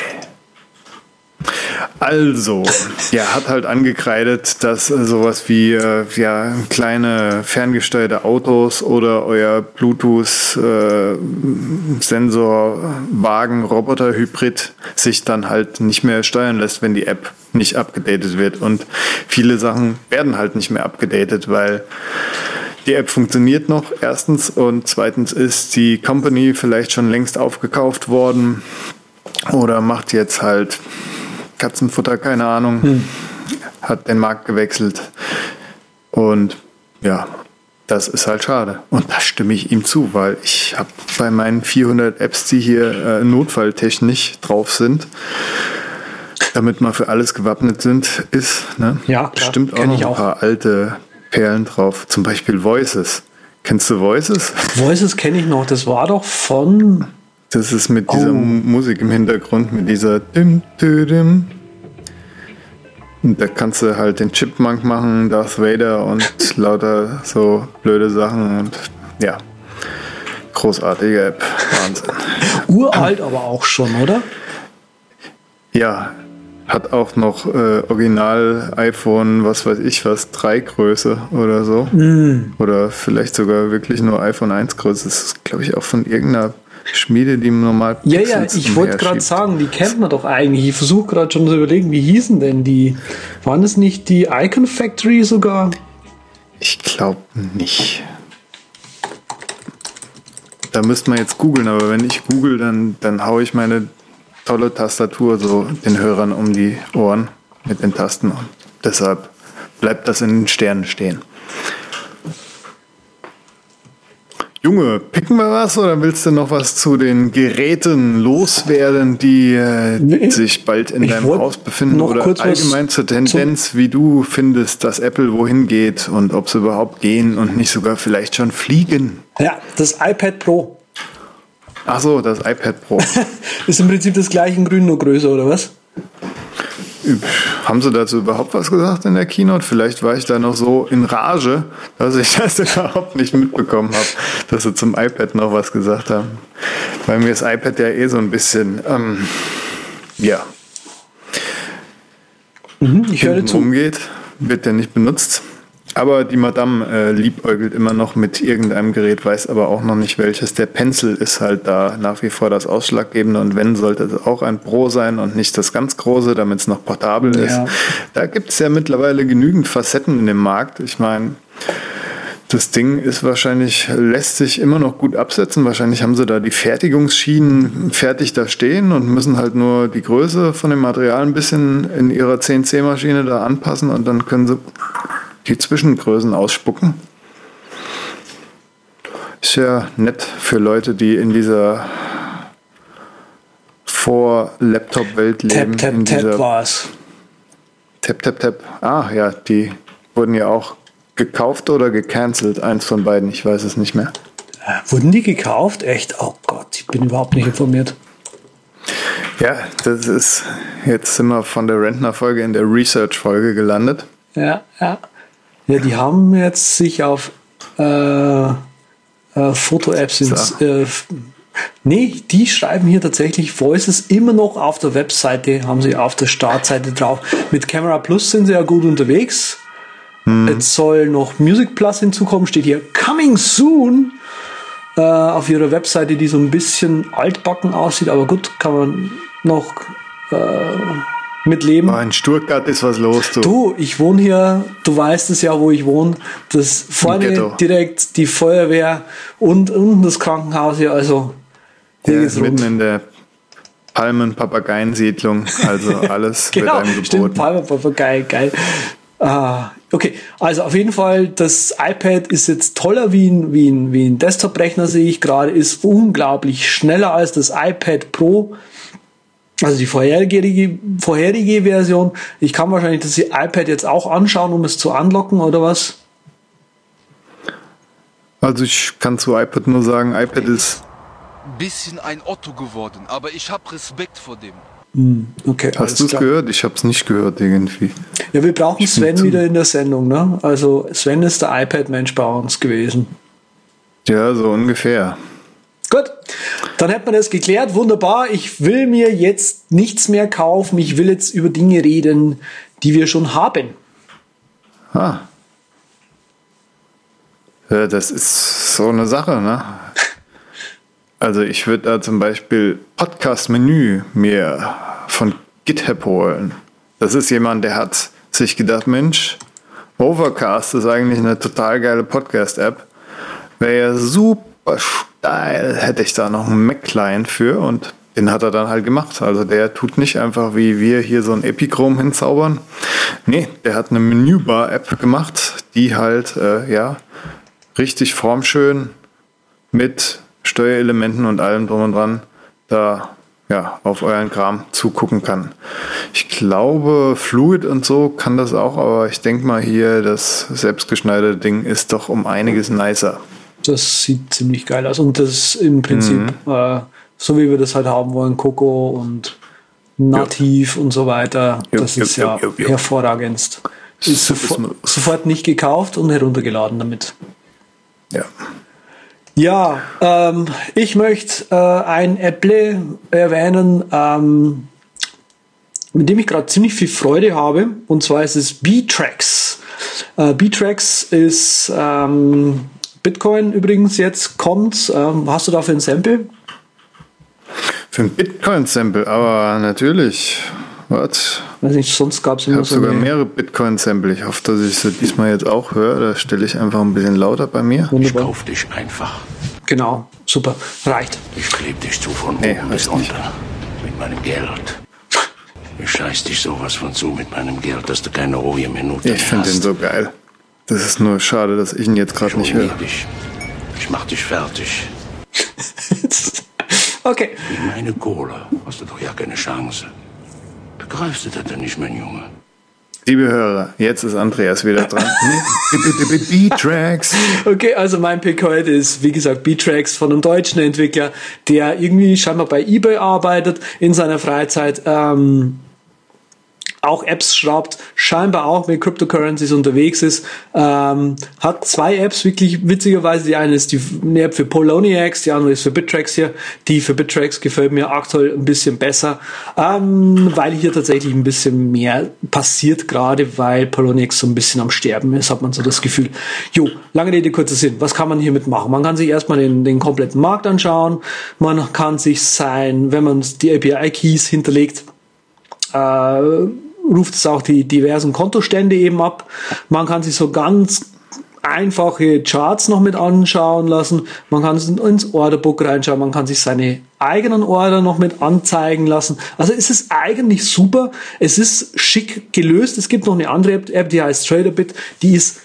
Also, ja, hat halt angekreidet, dass äh, sowas wie äh, ja, kleine ferngesteuerte Autos oder euer Bluetooth-Sensor, Wagen, Roboter-Hybrid sich dann halt nicht mehr steuern lässt, wenn die App nicht abgedatet wird. Und viele Sachen werden halt nicht mehr abgedatet, weil die App funktioniert noch, erstens. Und zweitens ist die Company vielleicht schon längst aufgekauft worden oder macht jetzt halt Katzenfutter, keine Ahnung. Hat den Markt gewechselt. Und ja, Das ist halt schade. Und da stimme ich ihm zu, weil ich habe bei meinen 400 Apps, die hier äh, notfalltechnisch drauf sind, damit man für alles gewappnet sind, ist, ne? Ja, bestimmt auch noch ein auch. paar alte Perlen drauf. Zum Beispiel Voices. Kennst du Voices? Voices kenne ich noch. Das war doch von. Das ist mit dieser Oh. Musik im Hintergrund, mit dieser dim, dim. Und da kannst du halt den Chipmunk machen, Darth Vader und lauter so blöde Sachen und ja. Großartige App. Wahnsinn. Uralt, aber auch schon, oder? Ja, hat auch noch äh, Original iPhone, was weiß ich was, 3 Größe oder so. Oder vielleicht sogar wirklich nur iPhone 1 Größe. Das ist, glaube ich, auch von irgendeiner Schmiede, die normal Ja, ja, ich wollte gerade sagen, die kennt man doch eigentlich. Ich versuche gerade schon zu überlegen, wie hießen denn die? Waren es nicht die Icon Factory sogar? Ich glaube nicht. Da müsste man jetzt googeln, aber wenn ich google, dann, dann haue ich meine tolle Tastatur so den Hörern um die Ohren mit den Tasten. Und deshalb bleibt das in den Sternen stehen. Junge, picken wir was oder willst du noch was zu den Geräten loswerden, die äh, Nee, sich bald in deinem Haus befinden noch oder kurz was allgemein zur Tendenz, wie du findest, dass Apple wohin geht und ob sie überhaupt gehen und nicht sogar vielleicht schon fliegen? Ja, das iPad Pro. Ach so, das iPad Pro. Ist im Prinzip das gleiche in grün, nur größer, oder was? Haben sie dazu überhaupt was gesagt in der Keynote? Vielleicht war ich da noch so in Rage, dass ich das überhaupt nicht mitbekommen habe, dass sie zum iPad noch was gesagt haben. Weil mir das iPad ja eh so ein bisschen, ähm, ja, Ich höre zu. umgeht, wird ja nicht benutzt. Aber die Madame äh, liebäugelt immer noch mit irgendeinem Gerät, weiß aber auch noch nicht welches. Der Pencil ist halt da nach wie vor das Ausschlaggebende und wenn, sollte es auch ein Pro sein und nicht das ganz große, damit es noch portabel ist. Ja. Da gibt es ja mittlerweile genügend Facetten in dem Markt. Ich meine, das Ding ist wahrscheinlich, lässt sich immer noch gut absetzen. Wahrscheinlich haben sie da die Fertigungsschienen fertig da stehen und müssen halt nur die Größe von dem Material ein bisschen in ihrer CNC-Maschine da anpassen und dann können sie die Zwischengrößen ausspucken. Ist ja nett für Leute, die in dieser Vor-Laptop-Welt leben. Tap, tap, tap war es. Tap, tap, tap. Ah, ja, die wurden ja auch gekauft oder gecancelt. Eins von beiden, ich weiß es nicht mehr. Äh, Wurden die gekauft? Echt? Oh Gott, ich bin überhaupt nicht informiert. Ja, das ist, jetzt sind wir von der Rentner-Folge in der Research-Folge gelandet. Ja, ja. Ja, die haben jetzt sich auf äh, äh, Foto-Apps ins. Äh, nee, die schreiben hier tatsächlich Voices immer noch auf der Webseite, haben sie auf der Startseite drauf. Mit Camera Plus sind sie ja gut unterwegs. Jetzt soll noch Music Plus hinzukommen, steht hier Coming Soon äh, auf ihrer Webseite, die so ein bisschen altbacken aussieht, aber gut, kann man noch äh, mitleben. Oh, in Stuttgart ist was los, du. Du, ich wohne hier, du weißt es ja, wo ich wohne. Das vorne direkt die Feuerwehr und unten das Krankenhaus hier, also hier ist mitten rund. in der Palmen-Papageiensiedlung. Also alles Genau, wird einem stimmt, geboten. Palmerpapagei, geil. Ah, okay, also auf jeden Fall, das iPad ist jetzt toller wie ein, wie ein, wie ein Desktop-Rechner, sehe ich gerade, ist unglaublich schneller als das iPad Pro. Also die vorherige, vorherige Version. Ich kann wahrscheinlich das iPad jetzt auch anschauen, um es zu unlocken oder was? Also ich kann zu iPad nur sagen, iPad ist, bisschen ein Otto geworden, aber ich habe Respekt vor dem. Okay, alles hast du es gehört? Ich habe es nicht gehört irgendwie. Ja, wir brauchen Sven zu. wieder in der Sendung, ne? Also Sven ist der iPad-Mensch bei uns gewesen. Ja, so ungefähr. Gut, dann hätten wir das geklärt. Wunderbar. Ich will mir jetzt nichts mehr kaufen. Ich will jetzt über Dinge reden, die wir schon haben. Ah. Ja, das ist so eine Sache, ne? Also ich würde da zum Beispiel Podcast-Menü mir von GitHub holen. Das ist jemand, der hat sich gedacht, Mensch, Overcast ist eigentlich eine total geile Podcast-App. Wäre ja super steil, hätte ich da noch einen Mac-Client für und den hat er dann halt gemacht. Also der tut nicht einfach wie wir hier so ein Epichrome hinzaubern. Nee, der hat eine Menübar-App gemacht, die halt, äh, ja, richtig formschön mit Steuerelementen und allem drum und dran da ja, auf euren Kram zugucken kann. Ich glaube, Fluid und so kann das auch, aber ich denke mal hier, das selbstgeschneiderte Ding ist doch um einiges nicer. Das sieht ziemlich geil aus. Und das ist im Prinzip Mhm. äh, so, wie wir das halt haben wollen, Coco und Nativ und so weiter. Jo, das jo, ist ja hervorragendst. Ist sofort, sofort nicht gekauft und heruntergeladen damit. Ja. Ja, ähm, ich möchte äh, ein Apple erwähnen, ähm, mit dem ich gerade ziemlich viel Freude habe. Und zwar ist es B-Tracks. Äh, B-Tracks ist ähm, Bitcoin übrigens jetzt kommt. Ähm, hast du dafür ein Sample? Für ein Bitcoin-Sample, aber natürlich. Was? Weiß nicht, sonst gab es Ich immer habe so sogar eine mehrere Bitcoin-Sample. Ich hoffe, dass ich sie diesmal jetzt auch höre. Da stelle ich einfach ein bisschen lauter bei mir. Ich wunderbar. kauf dich einfach. Genau, super, reicht. Ich kleb dich zu von Nee, oben bis reicht nicht. unten. Mit meinem Geld. Ich scheiß dich sowas von zu mit meinem Geld, dass du keine ruhige Minute Ich finde den hast. so geil. Das ist nur schade, dass ich ihn jetzt gerade Ich nicht höre. dich. Ich mach dich fertig. okay, Gegen meine Kohle hast du doch ja keine Chance. Begreifst du das denn nicht, mein Junge? Liebe Hörer, jetzt ist Andreas wieder dran. B-Tracks. Okay, also mein Pick heute ist, wie gesagt, B-Tracks von einem deutschen Entwickler, der irgendwie scheinbar bei eBay arbeitet, in seiner Freizeit ähm, auch Apps schraubt, scheinbar auch mit Cryptocurrencies unterwegs ist, ähm, hat zwei Apps, wirklich witzigerweise, die eine ist die eine App für Poloniex, die andere ist für Bittrex hier, die für Bittrex gefällt mir aktuell ein bisschen besser, ähm, weil hier tatsächlich ein bisschen mehr passiert, gerade weil Poloniex so ein bisschen am Sterben ist, hat man so das Gefühl. Jo, lange Rede, kurzer Sinn, was kann man hiermit machen? Man kann sich erstmal den, den kompletten Markt anschauen, man kann sich sein, wenn man die API-Keys hinterlegt, äh, ruft es auch die diversen Kontostände eben ab. Man kann sich so ganz einfache Charts noch mit anschauen lassen. Man kann ins Orderbook reinschauen. Man kann sich seine eigenen Order noch mit anzeigen lassen. Also es ist eigentlich super. Es ist schick gelöst. Es gibt noch eine andere App, die heißt TraderBit. Die ist,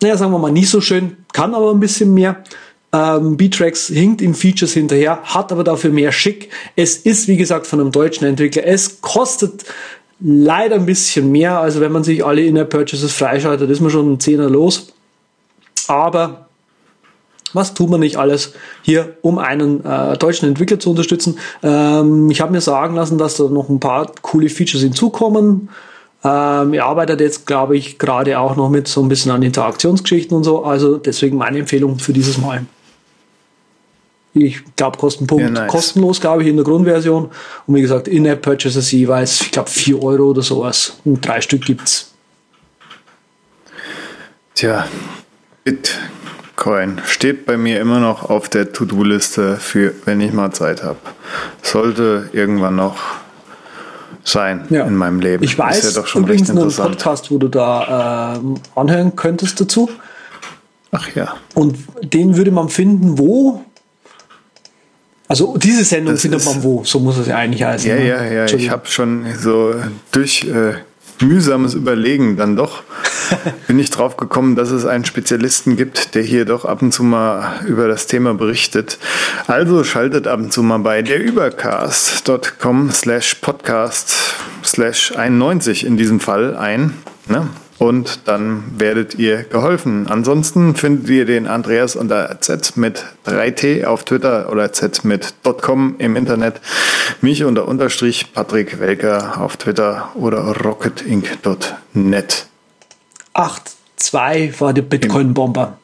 naja, sagen wir mal, nicht so schön, kann aber ein bisschen mehr. Ähm, B-Tracks hinkt in Features hinterher, hat aber dafür mehr Schick. Es ist, wie gesagt, von einem deutschen Entwickler. Es kostet leider ein bisschen mehr. Also wenn man sich alle In-App-Purchases freischaltet, ist man schon ein Zehner los. Aber was tut man nicht alles hier, um einen äh, deutschen Entwickler zu unterstützen? Ähm, ich habe mir sagen lassen, dass da noch ein paar coole Features hinzukommen. Ähm, ihr arbeitet jetzt, glaube ich, gerade auch noch mit so ein bisschen an Interaktionsgeschichten und so. Also deswegen meine Empfehlung für dieses Mal. Ich glaube, Kostenpunkt Ja, nice. kostenlos, glaube ich, in der Grundversion. Und wie gesagt, In-App-Purchases jeweils, ich glaube, 4 Euro oder sowas. Und drei Stück gibt's. Tja, Bitcoin steht bei mir immer noch auf der To-Do-Liste für, wenn ich mal Zeit habe. Sollte irgendwann noch sein Ja. in meinem Leben. Ich weiß Ist ja doch schon übrigens recht einen interessant. Podcast, wo du da ähm, anhören könntest dazu. Ach ja. Und den würde man finden, wo? Also diese Sendung Das findet man wo, so muss es ja eigentlich heißen. Ja, ne? ja, ja. Ich habe schon so durch äh, mühsames Überlegen dann doch bin ich drauf gekommen, dass es einen Spezialisten gibt, der hier doch ab und zu mal über das Thema berichtet. Also schaltet ab und zu mal bei der übercast.com slash podcast slash 91 in diesem Fall ein. Ne? Und dann werdet ihr geholfen. Ansonsten findet ihr den Andreas unter Z mit 3T auf Twitter oder Z mit .com im Internet. Mich unter Unterstrich Patrick Welker auf Twitter oder rocketinc.net. 8.2 war der Bitcoin-Bomber.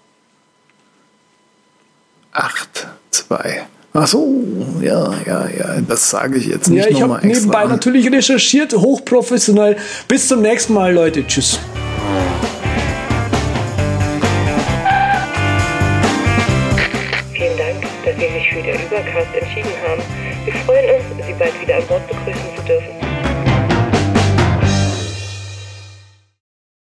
8, 2. Ach so, ja, ja, ja, das sage ich jetzt nicht Ja, ich nochmal habe nebenbei natürlich recherchiert, hochprofessionell. Bis zum nächsten Mal, Leute. Tschüss. Vielen Dank, dass Sie sich für der Übercast entschieden haben. Wir freuen uns, Sie bald wieder an Bord begrüßen zu dürfen.